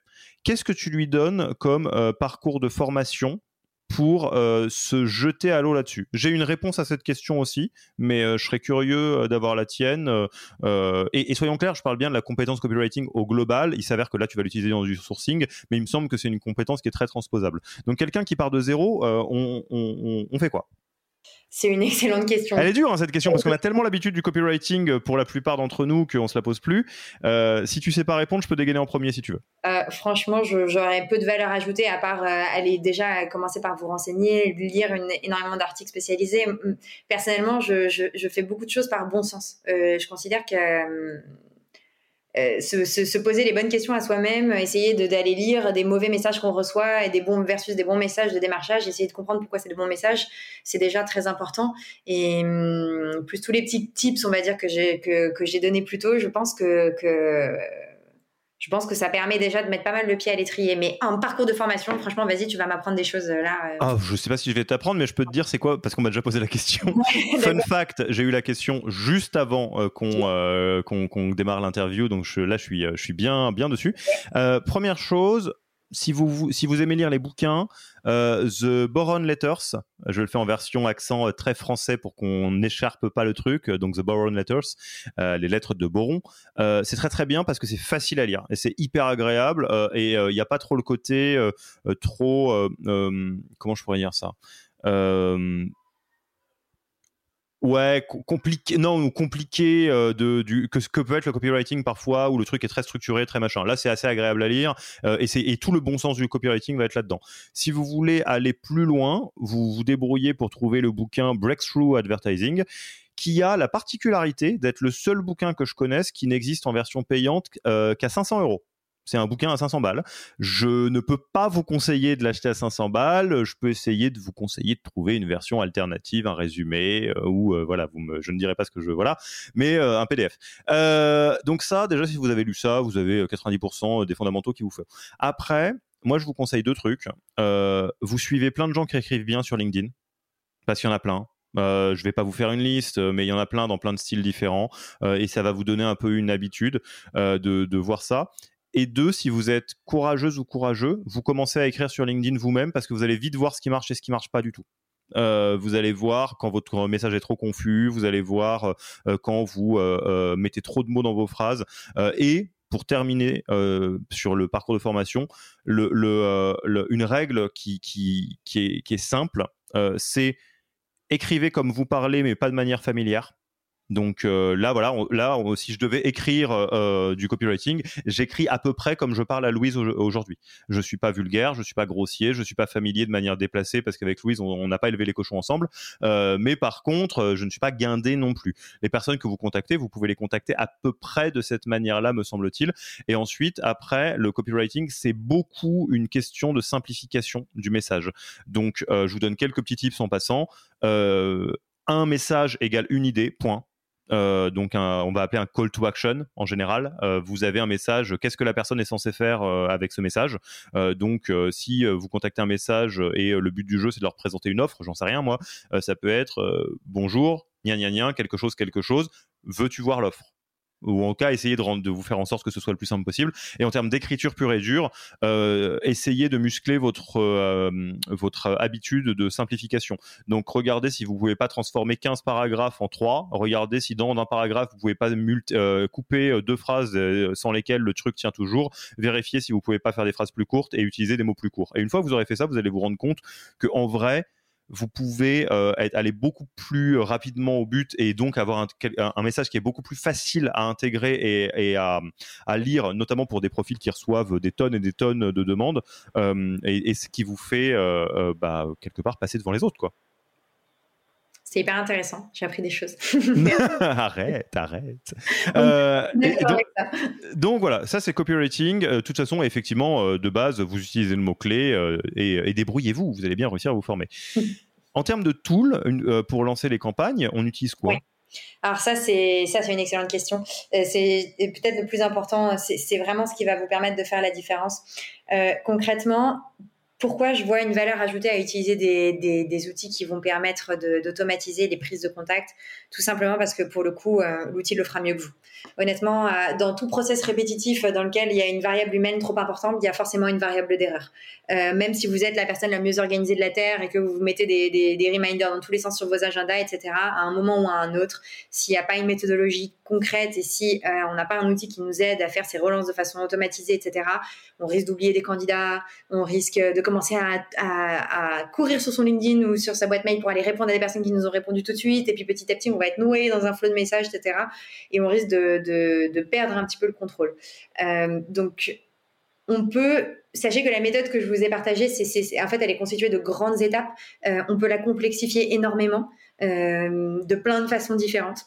qu'est-ce que tu lui donnes comme euh, parcours de formation pour euh, se jeter à l'eau là-dessus? J'ai une réponse à cette question aussi, mais je serais curieux d'avoir la tienne. Et, soyons clairs, je parle bien de la compétence copywriting au global. Il s'avère que là, tu vas l'utiliser dans du sourcing, mais il me semble que c'est une compétence qui est très transposable. Donc, quelqu'un qui part de zéro, on fait quoi? C'est une excellente question. Elle est dure hein, cette question parce qu'on a tellement l'habitude du copywriting euh, pour la plupart d'entre nous qu'on se la pose plus. Euh, si tu sais pas répondre, je peux dégainer en premier si tu veux. Euh, franchement, j'aurais peu de valeur ajoutée à part aller déjà commencer par vous renseigner, lire énormément d'articles spécialisés. Personnellement, je, je, fais beaucoup de choses par bon sens. je considère que euh, se, poser les bonnes questions à soi-même, essayer d'aller lire des mauvais messages qu'on reçoit et des bons versus des bons messages de démarchage, essayer de comprendre pourquoi c'est des bons messages, c'est déjà très important. Et hum, plus tous les petits tips, on va dire que j'ai que, que j'ai donné plus tôt, je pense que, que je pense que ça permet déjà de mettre pas mal le pied à l'étrier. Mais un parcours de formation, franchement, vas-y, tu vas m'apprendre des choses euh, là. Euh. Ah, je sais pas si je vais t'apprendre, mais je peux te dire c'est quoi, parce qu'on m'a déjà posé la question. Fun fact, j'ai eu la question juste avant euh, qu'on démarre l'interview, donc je, là je suis, je suis bien, bien dessus. première chose, si vous, aimez lire les bouquins, euh, The Boron Letters, je le fais en version accent euh, très français pour qu'on n'écharpe pas le truc, donc The Boron Letters, euh, les lettres de Boron, c'est très très bien parce que c'est facile à lire et c'est hyper agréable et il n'y a pas trop le côté trop, comment je pourrais dire ça? Ouais, compliqué, non, compliqué euh, de, du, que, que peut être le copywriting parfois, où le truc est très structuré, très machin. Là, c'est assez agréable à lire euh, et, et tout le bon sens du copywriting va être là-dedans. Si vous voulez aller plus loin, vous vous débrouillez pour trouver le bouquin Breakthrough Advertising qui a la particularité d'être le seul bouquin que je connaisse qui n'existe en version payante euh, qu'à 500 euros. C'est un bouquin à 500 balles. Je ne peux pas vous conseiller de l'acheter à 500 balles. Je peux essayer de vous conseiller de trouver une version alternative, un résumé euh, ou euh, voilà, je ne dirai pas ce que je veux, voilà, mais euh, un PDF. donc ça, déjà, si vous avez lu ça, vous avez 90% des fondamentaux qui vous font. Après, moi, je vous conseille deux trucs. vous suivez plein de gens qui écrivent bien sur LinkedIn, parce qu'il y en a plein. Euh, je vais pas vous faire une liste, mais il y en a plein dans plein de styles différents et ça va vous donner un peu une habitude de, de, voir ça. Et deux, si vous êtes courageuse ou courageux, vous commencez à écrire sur LinkedIn vous-même parce que vous allez vite voir ce qui marche et ce qui marche pas du tout. Euh, vous allez voir quand votre message est trop confus, vous allez voir euh, euh, quand vous mettez trop de mots dans vos phrases. et pour terminer sur le parcours de formation, une règle qui, est, qui est simple, c'est écrivez comme vous parlez, mais pas de manière familière. Donc euh, là, voilà, là, si je devais écrire euh, euh, du copywriting, j'écris à peu près comme je parle à Louise aujourd'hui. Je suis pas vulgaire, je suis pas grossier, je suis pas familier de manière déplacée parce qu'avec Louise, on n'a pas élevé les cochons ensemble. mais par contre, je ne suis pas guindé non plus. Les personnes que vous contactez, vous pouvez les contacter à peu près de cette manière-là, me semble-t-il. Et ensuite, après, le copywriting, c'est beaucoup une question de simplification du message. Donc, je vous donne quelques petits tips en passant. un message égale une idée, point donc on va appeler un call to action en général. vous avez un message, qu'est-ce que la personne est censée faire avec ce message? Donc si vous contactez un message et le but du jeu c'est de leur présenter une offre, j'en sais rien moi, ça peut être bonjour, gna gna gna, quelque chose, quelque chose, veux-tu voir l'offre? Ou en cas essayer de, vous faire en sorte que ce soit le plus simple possible. Et en termes d'écriture pure et dure, euh, essayez de muscler votre, euh, votre habitude de simplification. Donc regardez si vous pouvez pas transformer 15 paragraphes en 3, regardez si dans un paragraphe vous pouvez pas euh, couper deux phrases sans lesquelles le truc tient toujours, vérifiez si vous pouvez pas faire des phrases plus courtes et utiliser des mots plus courts. Et une fois que vous aurez fait ça, vous allez vous rendre compte que en vrai, vous pouvez euh, aller beaucoup plus rapidement au but et donc avoir un, message qui est beaucoup plus facile à intégrer et, à, lire, notamment pour des profils qui reçoivent des tonnes et des tonnes de demandes, euh, et, ce qui vous fait euh, bah, quelque part passer devant les autres, quoi. C'est hyper intéressant. J'ai appris des choses. arrête, arrête. Euh, donc, voilà, ça c'est copywriting. Euh, de toute façon, effectivement, euh, de base, vous utilisez le mot-clé et, débrouillez-vous. Vous allez bien réussir à vous former. en termes de tools, pour lancer les campagnes, on utilise quoi? Alors ça, c'est ça, c'est une excellente question. c'est peut-être le plus important. C'est vraiment ce qui va vous permettre de faire la différence. concrètement, pourquoi je vois une valeur ajoutée à utiliser des, outils qui vont permettre d'automatiser les prises de contact? Tout simplement parce que pour le coup, euh, l'outil le fera mieux que vous. Honnêtement, euh, dans tout process répétitif dans lequel il y a une variable humaine trop importante, il y a forcément une variable d'erreur. Euh, même si vous êtes la personne la mieux organisée de la Terre et que vous mettez des, reminders dans tous les sens sur vos agendas, etc., à un moment ou à un autre, s'il n'y a pas une méthodologie concrète et si on n'a pas un outil qui nous aide à faire ces relances de façon automatisée, etc., on risque d'oublier des candidats, on risque de commencer à, courir sur son LinkedIn ou sur sa boîte mail pour aller répondre à des personnes qui nous ont répondu tout de suite. Et puis petit à petit, on va être noué dans un flot de messages, etc. Et on risque de, perdre un petit peu le contrôle. Euh, donc, on peut, sachez que la méthode que je vous ai partagée, c'est, en fait, elle est constituée de grandes étapes. Euh, on peut la complexifier énormément euh, de plein de façons différentes.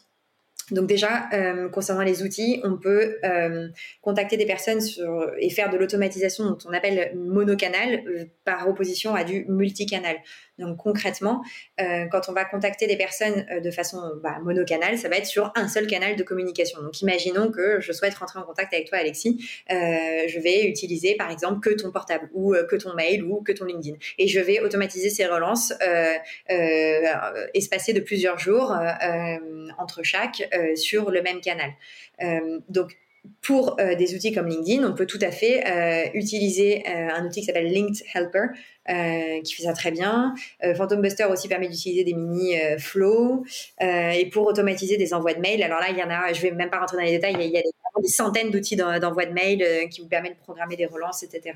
Donc déjà, euh, concernant les outils, on peut euh, contacter des personnes sur, et faire de l'automatisation dont on appelle monocanal euh, par opposition à du multicanal. Donc concrètement, euh, quand on va contacter des personnes euh, de façon bah, monocanal, ça va être sur un seul canal de communication. Donc imaginons que je souhaite rentrer en contact avec toi, Alexis. Euh, je vais utiliser par exemple que ton portable ou que ton mail ou que ton LinkedIn. Et je vais automatiser ces relances espacées de plusieurs jours entre chaque sur le même canal. Pour euh, des outils comme LinkedIn, on peut tout à fait euh, utiliser euh, un outil qui s'appelle Linked Helper, qui fait ça très bien. Phantom Buster aussi permet d'utiliser des mini flows et pour automatiser des envois de mails. Alors là, il y en a, je vais même pas rentrer dans les détails, il y a, des, centaines d'outils d'envoi de mails qui vous permettent de programmer des relances, etc.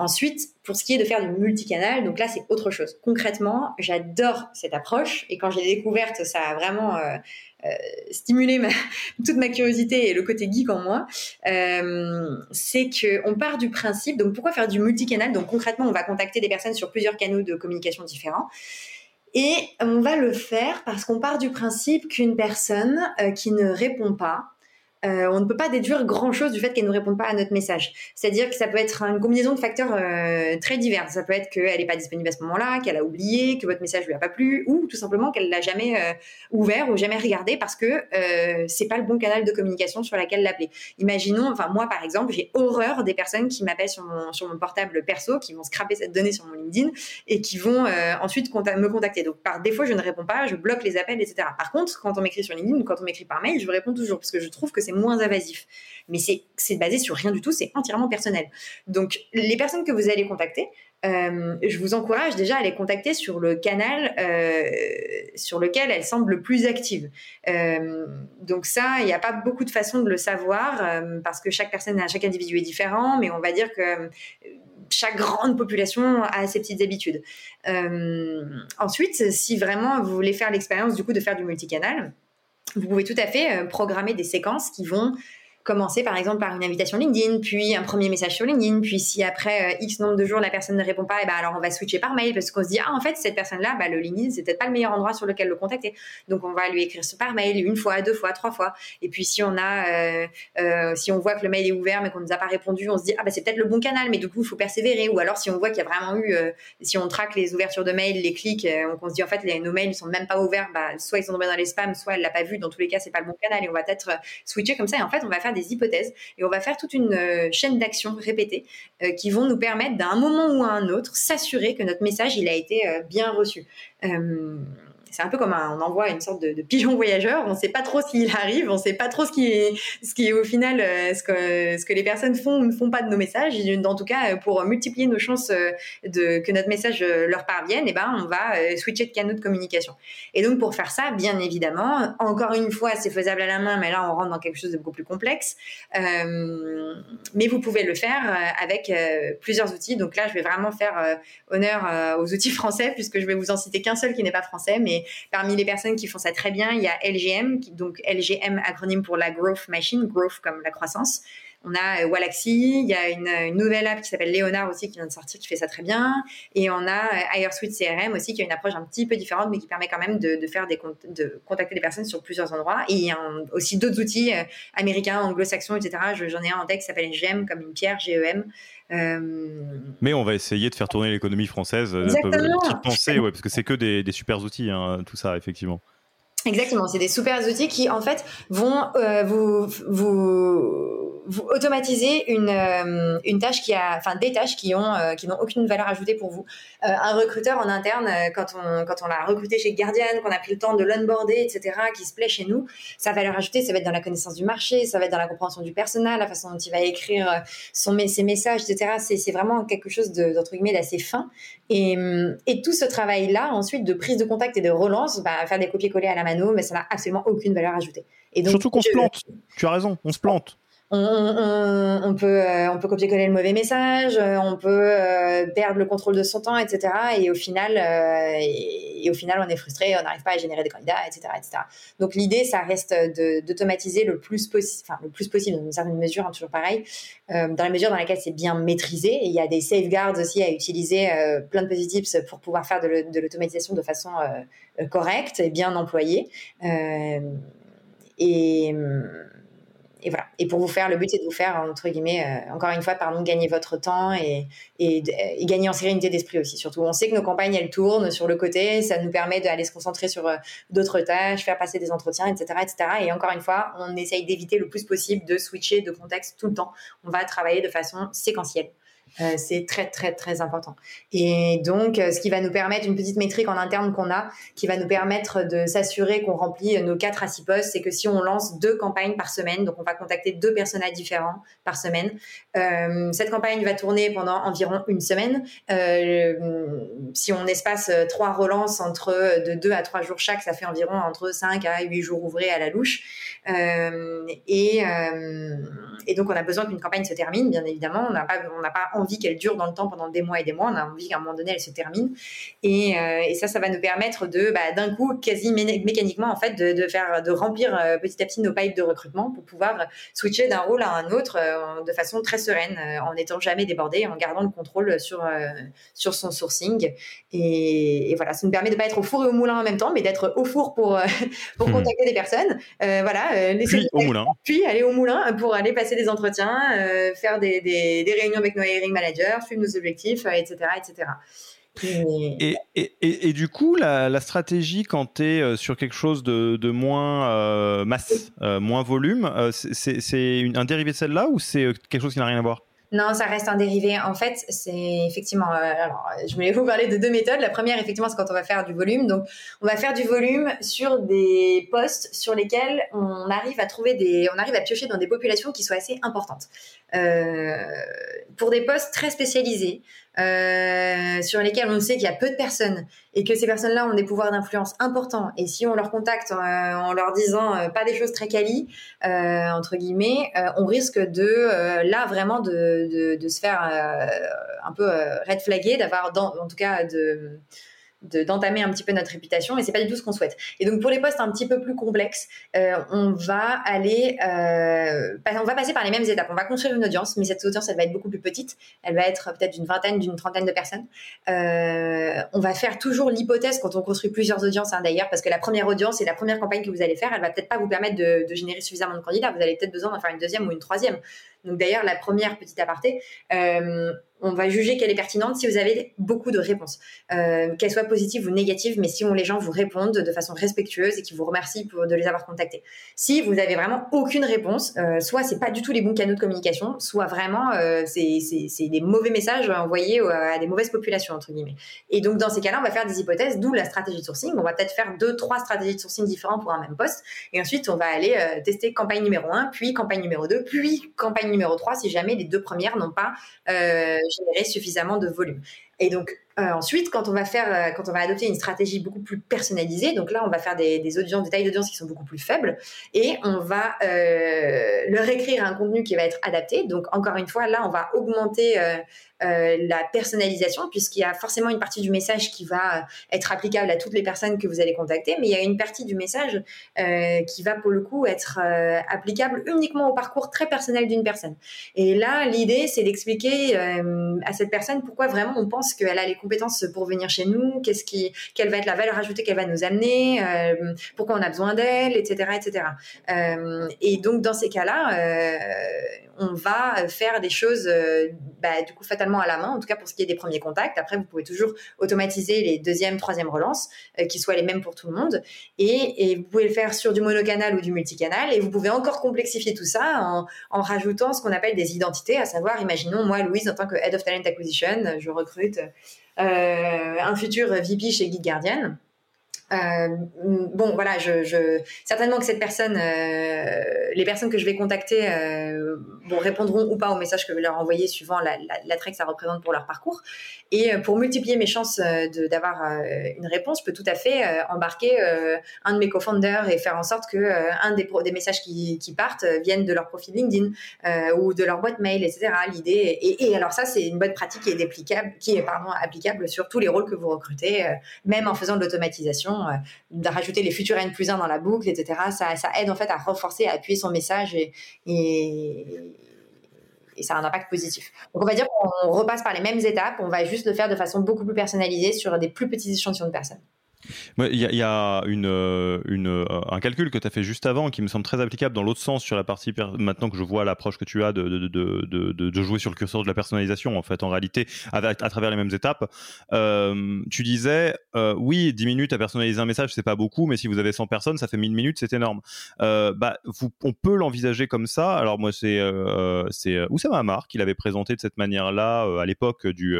Ensuite, pour ce qui est de faire du multicanal, donc là, c'est autre chose. Concrètement, j'adore cette approche et quand je l'ai découverte, ça a vraiment euh, euh, stimulé toute ma curiosité et le côté geek en moi. Euh, c'est qu'on part du principe, donc pourquoi faire du multicanal? Donc concrètement, on va contacter des personnes sur plusieurs canaux de communication différents. Et on va le faire parce qu'on part du principe qu'une personne qui ne répond pas, euh, on ne peut pas déduire grand-chose du fait qu'elle ne répond pas à notre message. C'est-à-dire que ça peut être une combinaison de facteurs euh, très divers. Ça peut être qu'elle n'est pas disponible à ce moment-là, qu'elle a oublié, que votre message lui a pas plu, ou tout simplement qu'elle l'a jamais euh, ouvert ou jamais regardé parce que c'est pas le bon canal de communication sur laquelle l'appeler. Imaginons, enfin moi par exemple, j'ai horreur des personnes qui m'appellent sur mon sur mon portable perso, qui vont scraper cette donnée sur mon LinkedIn et qui vont ensuite me contacter. Donc par défaut, je ne réponds pas, je bloque les appels, etc. Par contre, quand on m'écrit sur LinkedIn ou quand on m'écrit par mail, je réponds toujours parce que je trouve que c'est moins invasif. Mais c'est basé sur rien du tout, c'est entièrement personnel. Donc, les personnes que vous allez contacter, euh, je vous encourage déjà à les contacter sur le canal euh, sur lequel elles semblent le plus actives. Euh, donc ça, il n'y a pas beaucoup de façons de le savoir parce que chaque personne, chaque individu est différent, mais on va dire que chaque grande population a ses petites habitudes. ensuite, si vraiment vous voulez faire l'expérience du coup de faire du multicanal, vous pouvez tout à fait euh, programmer des séquences qui vont commencer par exemple par une invitation LinkedIn, puis un premier message sur LinkedIn, puis si après X nombre de jours la personne ne répond pas, et eh ben alors on va switcher par mail parce qu'on se dit ah en fait cette personne-là, bah, le LinkedIn c'est peut-être pas le meilleur endroit sur lequel le contacter, donc on va lui écrire par mail une fois, deux fois, trois fois, et puis si on a, si on voit que le mail est ouvert mais qu'on nous a pas répondu, on se dit ah bah c'est peut-être le bon canal, mais du coup il faut persévérer, ou alors si on voit qu'il y a vraiment eu, si on traque les ouvertures de mail, les clics, on se dit en fait les, nos mails ne sont même pas ouverts, bah, soit ils sont tombés dans les spams, soit elle l'a pas vu. Dans tous les cas, c'est pas le bon canal et on va peut-être euh, switcher comme ça. Et en fait, on va faire des hypothèses et on va faire toute une euh, chaîne d'actions répétées euh, qui vont nous permettre, d'un moment ou à un autre, s'assurer que notre message il a été bien reçu c'est un peu comme un, on envoie une sorte de, pigeon voyageur. On ne sait pas trop s'il arrive, on ne sait pas trop ce qui ce qui au final, euh, ce que, ce que les personnes font ou ne font pas de nos messages. En tout cas, pour multiplier nos chances euh, de, que notre message euh, leur parvienne, eh ben, on va switcher de canaux de communication. Et donc, pour faire ça, bien évidemment, encore une fois, c'est faisable à la main, mais là, on rentre dans quelque chose de beaucoup plus complexe. mais vous pouvez le faire avec plusieurs outils. Donc là, je vais vraiment faire honneur aux outils français, puisque je vais vous en citer qu'un seul qui n'est pas français, mais parmi les personnes qui font ça très bien, il y a LGM, donc LGM acronyme pour la Growth Machine, Growth comme la croissance. On a euh, Walaxy, il y a une, nouvelle app qui s'appelle Leonard aussi qui vient de sortir, qui fait ça très bien. Et on a HireSuite euh, CRM aussi qui a une approche un petit peu différente, mais qui permet quand même de, faire des de contacter les personnes sur plusieurs endroits. Et il y a aussi d'autres outils euh, américains, anglo-saxons, etc. J'en ai un en tête qui s'appelle GEM, comme une pierre, GEM. Mais on va essayer de faire tourner l'économie française. Exactement. Petite pensée, ouais, parce que c'est que des, des super outils, hein, tout ça, effectivement. Exactement, c'est des super outils qui en fait vont euh, vous, automatiser euh, une tâche qui a, enfin des tâches qui ont euh, qui n'ont aucune valeur ajoutée pour vous. un recruteur en interne, quand on l'a recruté chez Guardian, qu'on a pris le temps de l'onboarder, etc., qui se plaît chez nous, sa valeur ajoutée, ça va être dans la connaissance du marché, ça va être dans la compréhension du personnel, la façon dont il va écrire ses messages, etc. C'est vraiment quelque chose d'entre guillemets d'assez fin. Et, et tout ce travail là, ensuite de prise de contact et de relance, bah, faire des copier-coller à la mais ça n'a absolument aucune valeur ajoutée. Et donc, Surtout qu'on se plante. Tu as raison, on se plante. On, peut, euh, on peut copier-coller le mauvais message, euh, on peut euh, perdre le contrôle de son temps, etc. Et au final, et, au final, on est frustré, on n'arrive pas à générer des candidats, etc., etc. Donc l'idée, ça reste d'automatiser le plus possible, enfin le plus possible dans une certaine mesure, hein, toujours pareil, dans la mesure dans laquelle c'est bien maîtrisé. Il y a des safeguards aussi à utiliser, plein de petits tips pour pouvoir faire de l'automatisation de façon correcte et bien employée. et et voilà. Et pour vous faire, le but, c'est de vous faire, entre guillemets, euh, encore une fois, pardon, gagner votre temps et, gagner en sérénité d'esprit aussi. Surtout, on sait que nos campagnes, elles tournent sur le côté. Ça nous permet d'aller se concentrer sur euh, d'autres tâches, faire passer des entretiens, etc., etc. Et encore une fois, on essaye d'éviter le plus possible de switcher de contexte tout le temps. On va travailler de façon séquentielle. Euh, c'est très très très important. Et donc, euh, ce qui va nous permettre une petite métrique en interne qu'on a, qui va nous permettre de s'assurer qu'on remplit nos 4 à 6 postes, c'est que si on lance deux campagnes par semaine, donc on va contacter deux personnages différents par semaine, euh, cette campagne va tourner pendant environ une semaine. si on espace trois relances entre de 2 à 3 jours chaque, ça fait environ entre 5 à 8 jours ouvrés à la louche. et, donc, on a besoin qu'une campagne se termine, bien évidemment. On n'a pas, on n'a pas envie qu'elle dure dans le temps pendant des mois et des mois. On a envie qu'à un moment donné, elle se termine. Et, euh, et ça, ça va nous permettre de, bah, d'un coup, quasi mécaniquement, en fait, de, de faire, de remplir euh, petit à petit nos pipes de recrutement pour pouvoir switcher d'un rôle à un autre euh, de façon très sereine, en n'étant jamais débordé, en gardant le contrôle sur, sur son sourcing. Et, et, voilà, ça nous permet de pas être au four et au moulin en même temps, mais d'être au four pour, pour hmm. contacter des personnes. voilà, laisser puis au moulin. Puis aller au moulin pour aller passer des entretiens, faire des, des, des réunions avec nos manager, suivre nos objectifs, etc. Euh, etc. Et, et, et, du coup, la, stratégie, quand tu es euh, sur quelque chose de, de moins euh, masse, moins volume, c'est un dérivé de celle-là ou c'est quelque chose qui n'a rien à voir? Non, ça reste un dérivé. En fait, c'est effectivement. alors, je voulais vous parler de deux méthodes. La première, effectivement, c'est quand on va faire du volume. Donc, on va faire du volume sur des postes sur lesquels on arrive à trouver des, on arrive à piocher dans des populations qui soient assez importantes. Euh, pour des postes très spécialisés, euh, sur lesquels on sait qu'il y a peu de personnes et que ces personnes-là ont des pouvoirs d'influence importants. Et si on leur contacte euh, en leur disant euh, pas des choses très quali, entre guillemets, on risque de là vraiment de, de, de se faire un peu red flaguer, d'avoir en tout cas de d'entamer un petit peu notre réputation et c'est pas du tout ce qu'on souhaite. Et donc pour les postes un petit peu plus complexes, euh, on va aller, euh, on va passer par les mêmes étapes. On va construire une audience, mais cette audience elle va être beaucoup plus petite. Elle va être peut-être d'une vingtaine, d'une trentaine de personnes. Euh, on va faire toujours l'hypothèse quand on construit plusieurs audiences hein, d'ailleurs, parce que la première audience et la première campagne que vous allez faire, elle va peut-être pas vous permettre de, de générer suffisamment de candidats. Vous allez peut-être besoin d'en faire une deuxième ou une troisième. Donc d'ailleurs, la première petite aparté, euh, on va juger qu'elle est pertinente si vous avez beaucoup de réponses, euh, qu'elles soient positives ou négatives, mais si les gens vous répondent de façon respectueuse et qu'ils vous remercient de les avoir contactés. Si vous avez vraiment aucune réponse, euh, soit c'est pas du tout les bons canaux de communication, soit vraiment euh, c'est des mauvais messages envoyés à des mauvaises populations entre guillemets. Et donc dans ces cas-là, on va faire des hypothèses, d'où la stratégie de sourcing. On va peut-être faire deux, trois stratégies de sourcing différentes pour un même poste, et ensuite on va aller euh, tester campagne numéro 1, puis campagne numéro 2, puis campagne numéro 3 si jamais les deux premières n'ont pas euh, généré suffisamment de volume. Et donc euh, ensuite, quand on va faire, euh, quand on va adopter une stratégie beaucoup plus personnalisée, donc là, on va faire des, audiences, des tailles d'audience qui sont beaucoup plus faibles, et on va euh, leur écrire un contenu qui va être adapté. Donc encore une fois, là, on va augmenter la personnalisation, puisqu'il y a forcément une partie du message qui va être applicable à toutes les personnes que vous allez contacter, mais il y a une partie du message qui va pour le coup être applicable uniquement au parcours très personnel d'une personne. Et là, l'idée, c'est d'expliquer à cette personne pourquoi vraiment on pense qu'elle a les compétences pour venir chez nous, qu'est-ce qui, quelle va être la valeur ajoutée qu'elle va nous amener, euh, pourquoi on a besoin d'elle, etc., etc. Euh, et donc dans ces cas-là, euh, on va faire des choses, bah, du coup fatalement à la main, en tout cas pour ce qui est des premiers contacts. Après, vous pouvez toujours automatiser les deuxième, troisième relances, qui soient les mêmes pour tout le monde, et, vous pouvez le faire sur du monocanal ou du multicanal, et vous pouvez encore complexifier tout ça en, en rajoutant ce qu'on appelle des identités, à savoir, imaginons moi Louise en tant que Head of Talent Acquisition, je recrute euh, un futur VP chez Guide Guardian. Euh, bon, voilà, je, certainement que cette personne, euh, les personnes que je vais contacter, euh, bon, répondront ou pas au message que je leur envoyer suivant la, la, que ça représente pour leur parcours. Et euh, pour multiplier mes chances euh, d'avoir euh, une réponse, je peux tout à fait embarquer un de mes co-founders et faire en sorte que un des, des messages qui, qui, partent viennent de leur profil LinkedIn ou de leur boîte mail, etc. L'idée et, et, alors ça, c'est une bonne pratique qui est applicable, qui est pardon applicable sur tous les rôles que vous recrutez, même en faisant de l'automatisation de rajouter les futurs N plus 1 dans la boucle, etc. Ça, ça, aide en fait à renforcer, à appuyer son message et, et ça a un impact positif. Donc on va dire qu'on repasse par les mêmes étapes, on va juste le faire de façon beaucoup plus personnalisée sur des plus petits échantillons de personnes. Il y, a euh, euh, un calcul que tu as fait juste avant qui me semble très applicable dans l'autre sens sur la partie, maintenant que je vois l'approche que tu as de, jouer sur le curseur de la personnalisation, en fait, en réalité, à, travers les mêmes étapes. Euh, tu disais, oui, 10 minutes à personnaliser un message, c'est pas beaucoup, mais si vous avez 100 personnes, ça fait 1000 minutes, c'est énorme. Bah, on peut l'envisager comme ça. Alors, moi, c'est c'est Oussama Hamar qui l'avait présenté de cette manière-là à l'époque du,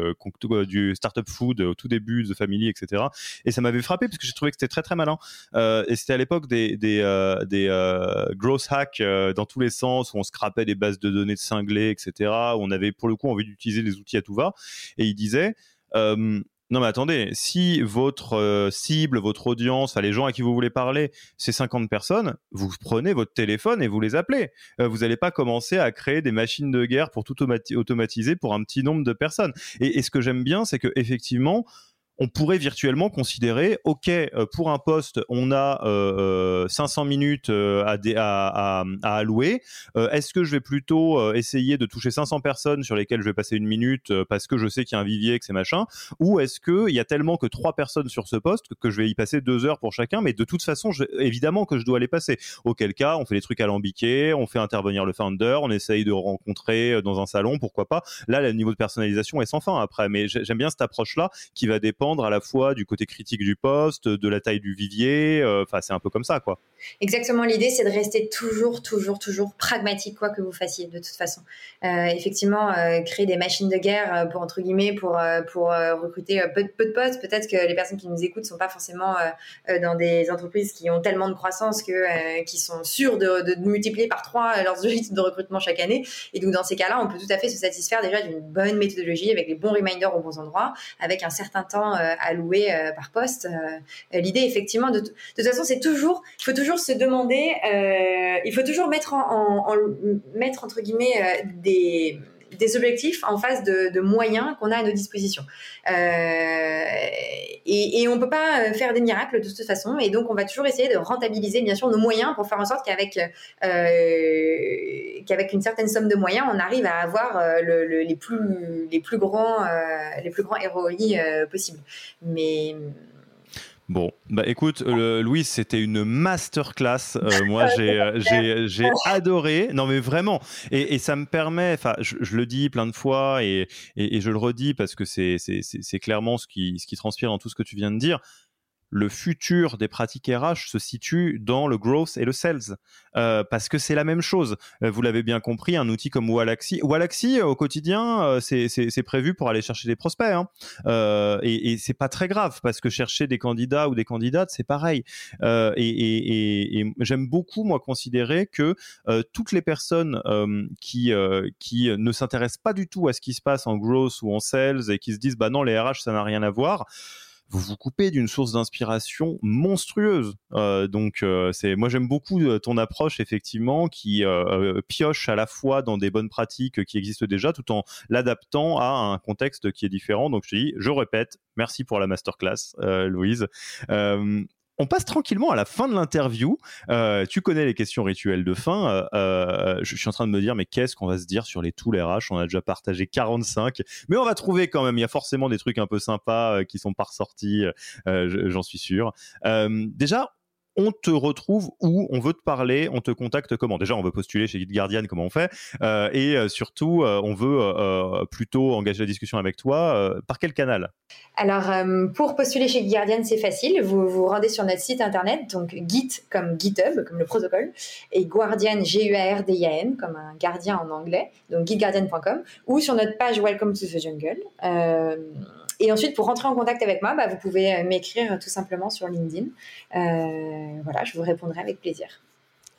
du Startup Food, au tout début The Family, etc. Et ça m'avait parce que j'ai trouvé que c'était très très malin. Euh, et c'était à l'époque des des, euh, des euh, gross hacks euh, dans tous les sens où on scrapait des bases de données de cinglés, etc. Où on avait pour le coup envie d'utiliser les outils à tout va. Et il disait non mais attendez, si votre cible, votre audience, enfin les gens à qui vous voulez parler, c'est 50 personnes, vous prenez votre téléphone et vous les appelez. Vous n'allez pas commencer à créer des machines de guerre pour tout automatiser pour un petit nombre de personnes. Et, et ce que j'aime bien, c'est que effectivement, on pourrait virtuellement considérer, ok, euh, pour un poste, on a euh, 500 euh, minutes euh, à, à, allouer. Est-ce que je vais plutôt essayer de toucher 500 personnes sur lesquelles je vais passer une minute parce que je sais qu'il y a un vivier, que c'est machin, ou est-ce qu'il y a tellement que trois personnes sur ce poste que, je vais y passer deux heures pour chacun, mais de toute façon, évidemment que je dois les passer. Auquel cas, on fait des trucs alambiqués, on fait intervenir le founder, on essaye de rencontrer dans un salon, pourquoi pas. Là, le niveau de personnalisation est sans fin après, mais j'aime bien cette approche-là qui va dépendre à la fois du côté critique du poste, de la taille du vivier. Euh, enfin, c'est un peu comme ça, quoi. Exactement. L'idée, c'est de rester toujours, toujours, toujours pragmatique, quoi que vous fassiez, de toute façon. Euh, effectivement, euh, créer des machines de guerre pour entre guillemets pour pour recruter peu, de postes. Peut-être que les personnes qui nous écoutent sont pas forcément dans des entreprises qui ont tellement de croissance que qui sont sûres de, de, multiplier par trois leurs objectifs de recrutement chaque année. Et donc, dans ces cas-là, on peut tout à fait se satisfaire déjà d'une bonne méthodologie avec les bons reminders aux bons endroits, avec un certain temps alloués euh, par poste. Euh, l'idée, effectivement, de, de toute façon, c'est toujours, il faut toujours se demander, il faut toujours mettre en mettre entre guillemets des des objectifs en face de, moyens qu'on a à nos dispositions. et, et on peut pas faire des miracles de toute façon, et donc on va toujours essayer de rentabiliser bien sûr nos moyens pour faire en sorte qu'avec qu'avec une certaine somme de moyens, on arrive à avoir les plus les plus grands les plus grands possibles. Mais Bon, bah écoute, euh, Louise, c'était une masterclass. Euh, moi, euh, j'ai, j'ai, adoré. Non, mais vraiment. Et, ça me permet, enfin, je, le dis plein de fois et, et, je le redis parce que c'est, c'est, c'est clairement ce qui, ce qui transpire dans tout ce que tu viens de dire le futur des pratiques RH se situe dans le growth et le sales, euh, parce que c'est la même chose. Euh, vous l'avez bien compris, un outil comme Walaxy, Walaxy euh, au quotidien, c'est prévu pour aller chercher des prospects, hein. et, et c'est pas très grave parce que chercher des candidats ou des candidates, c'est pareil. et, j'aime beaucoup moi considérer que toutes les personnes qui qui ne s'intéressent pas du tout à ce qui se passe en growth ou en sales et qui se disent bah non les RH ça n'a rien à voir vous vous coupez d'une source d'inspiration monstrueuse. Euh, donc, euh, c'est, moi j'aime beaucoup euh, ton approche effectivement qui pioche à la fois dans des bonnes pratiques qui existent déjà, tout en l'adaptant à un contexte qui est différent. Donc, je dis, je répète, merci pour la masterclass, Louise. On passe tranquillement à la fin de l'interview. Euh, tu connais les questions rituelles de fin. Euh, euh, je, suis en train de me dire, mais qu'est-ce qu'on va se dire sur les tools RH On a déjà partagé 45, mais on va trouver quand même. Il y a forcément des trucs un peu sympas qui sont pas ressortis, j'en suis sûr. déjà, on te retrouve où on veut te parler, on te contacte comment? Déjà, on veut postuler chez Guide Guardian, comment on fait? Euh, Et euh, surtout, euh, on veut plutôt engager la discussion avec toi. par quel canal? Alors, pour postuler chez Guide Guardian, c'est facile. Vous vous rendez sur notre site internet, donc Git comme GitHub, comme le protocole, et Guardian, G-U-A-R-D-I-A-N, comme un gardien en anglais, donc guideguardian.com, ou sur notre page Welcome to the Jungle. Et ensuite, pour rentrer en contact avec moi, bah, vous pouvez euh, m'écrire tout simplement sur LinkedIn. Euh, voilà, je vous répondrai avec plaisir.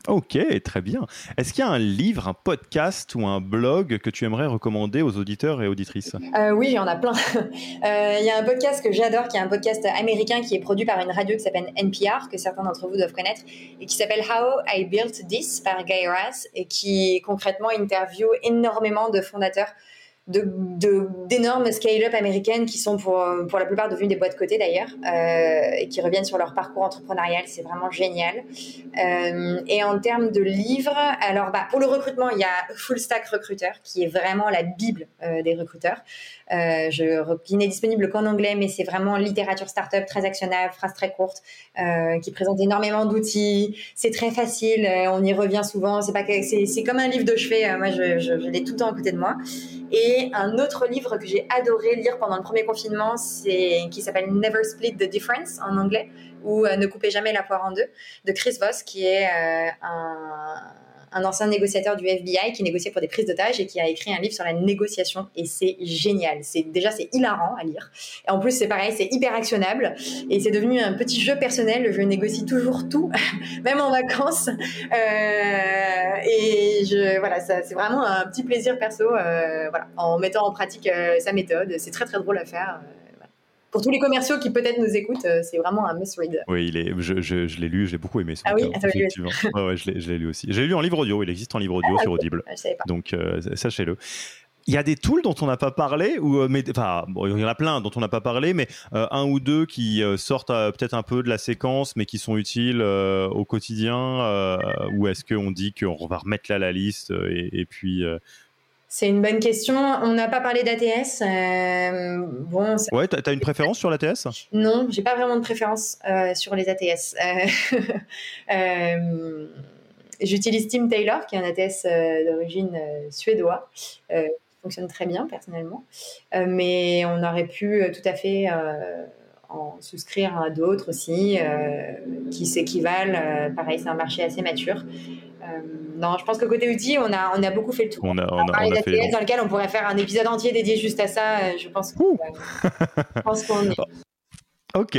Ok, très bien. Est-ce qu'il y a un livre, un podcast ou un blog que tu aimerais recommander aux auditeurs et auditrices? Euh, Oui, il y en a plein. Il y a un podcast que j'adore, qui est un podcast américain qui est produit par une radio qui s'appelle NPR, que certains d'entre vous doivent connaître, et qui s'appelle How I Built This par Guy Raz, et qui concrètement interview énormément de fondateurs d'énormes de, scale-up américaines qui sont pour, pour la plupart devenues des boîtes cotées d'ailleurs euh, et qui reviennent sur leur parcours entrepreneurial. C'est vraiment génial. Euh, et en termes de livres, alors bah, pour le recrutement, il y a Full Stack Recruiter qui est vraiment la bible euh, des recruteurs. Euh, qui n'est disponible qu'en anglais, mais c'est vraiment littérature startup très actionnable, phrase très courte, euh, qui présente énormément d'outils. C'est très facile, on y revient souvent. C'est pas c'est comme un livre de chevet. moi, je, je, je l'ai tout le temps à côté de moi. Et un autre livre que j'ai adoré lire pendant le premier confinement, c'est qui s'appelle Never Split the Difference en anglais, ou euh, Ne coupez jamais la poire en deux, de Chris Voss, qui est euh, un un ancien négociateur du FBI qui négociait pour des prises d'otages et qui a écrit un livre sur la négociation et c'est génial. C'est déjà c'est hilarant à lire. Et en plus c'est pareil, c'est hyper actionnable et c'est devenu un petit jeu personnel. Je négocie toujours tout, même en vacances. Euh, et je voilà, c'est vraiment un petit plaisir perso. Euh, voilà, en mettant en pratique euh, sa méthode, c'est très très drôle à faire pour tous les commerciaux qui peut-être nous écoutent, euh, c'est vraiment un must-read. Oui, il est, je, je, je l'ai lu, j'ai beaucoup aimé ce Ah oui, effectivement. ouais, ouais, je l'ai lu aussi. J'ai lu en livre audio, il existe en livre audio ah, sur Audible. Je savais pas. Donc, euh, sachez-le. Il y a des tools dont on n'a pas parlé, ou euh, mais, enfin, bon, il y en a plein dont on n'a pas parlé, mais un ou deux qui sortent peut-être un peu de la séquence, mais qui sont utiles au quotidien. ou est-ce qu'on dit qu'on va remettre là la liste et, et puis c'est une bonne question. On n'a pas parlé d'ATS. Euh, bon, ouais, tu as une préférence sur l'ATS Non, j'ai pas vraiment de préférence euh, sur les ATS. Euh, j'utilise Tim Taylor, qui est un ATS d'origine suédois, qui fonctionne très bien personnellement. mais on aurait pu tout à fait en souscrire à d'autres aussi qui s'équivalent. pareil, c'est un marché assez mature. Euh, non, je pense que côté outils, on a, on a beaucoup fait le tour. On a, on a, fait... dans lequel on pourrait faire un épisode entier dédié juste à ça. Euh, je pense qu'on est. Ok.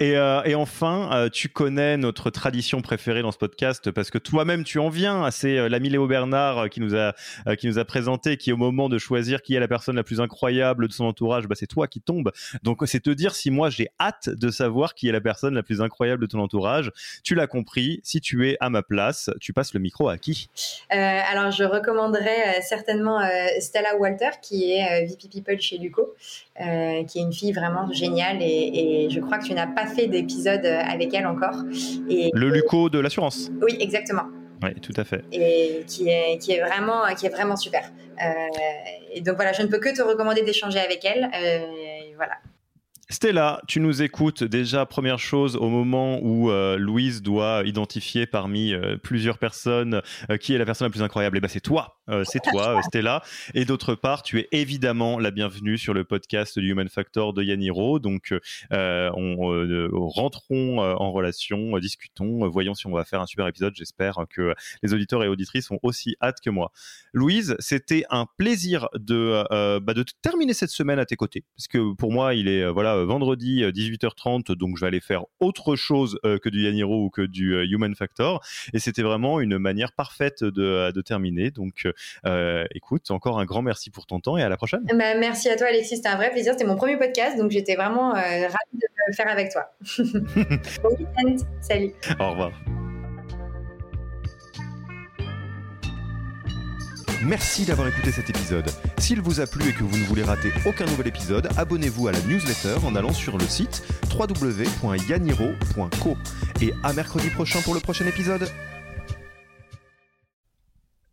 Et, euh, et enfin, euh, tu connais notre tradition préférée dans ce podcast parce que toi-même tu en viens. C'est euh, l'ami Léo Bernard euh, qui nous a qui nous a présenté qui au moment de choisir qui est la personne la plus incroyable de son entourage, bah, c'est toi qui tombe. Donc c'est te dire si moi j'ai hâte de savoir qui est la personne la plus incroyable de ton entourage. Tu l'as compris. Si tu es à ma place, tu passes le micro à qui? Alors, je recommanderais certainement Stella Walter, qui est VP People chez Luco, qui est une fille vraiment géniale et je crois que tu n'as pas fait d'épisode euh, avec elle encore. Et, Le Luco de l'assurance. Oui, exactement. Oui, tout à fait. Et qui est, qui est, vraiment, qui est vraiment super. Euh, et donc voilà, je ne peux que te recommander d'échanger avec elle. Euh, voilà. Stella, tu nous écoutes déjà, première chose, au moment où euh, Louise doit identifier parmi plusieurs personnes qui est la personne la plus incroyable. Et ben c'est toi, euh, c'est toi, euh, Stella. Et d'autre part, tu es évidemment la bienvenue sur le podcast du Human Factor de Yaniro. Donc, euh, on rentrons en relation, discutons, voyons si on va faire un super épisode. J'espère que les auditeurs et auditrices ont aussi hâte que moi. Louise, c'était un plaisir de, bah, de terminer cette semaine à tes côtés, parce que pour moi, il est voilà vendredi 18h30, donc je vais aller faire autre chose que du Yaniro ou que du Human Factor, et c'était vraiment une manière parfaite de, de terminer. Donc, écoute, encore un grand merci pour ton temps et à la prochaine. Bah, merci à toi, Alexis. C'était un vrai plaisir. C'était mon premier podcast, donc j'étais vraiment euh, ravie de le faire avec toi. bon week-end. Salut. Au revoir. Merci d'avoir écouté cet épisode. S'il vous a plu et que vous ne voulez rater aucun nouvel épisode, abonnez-vous à la newsletter en allant sur le site www.yaniro.co. Et à mercredi prochain pour le prochain épisode.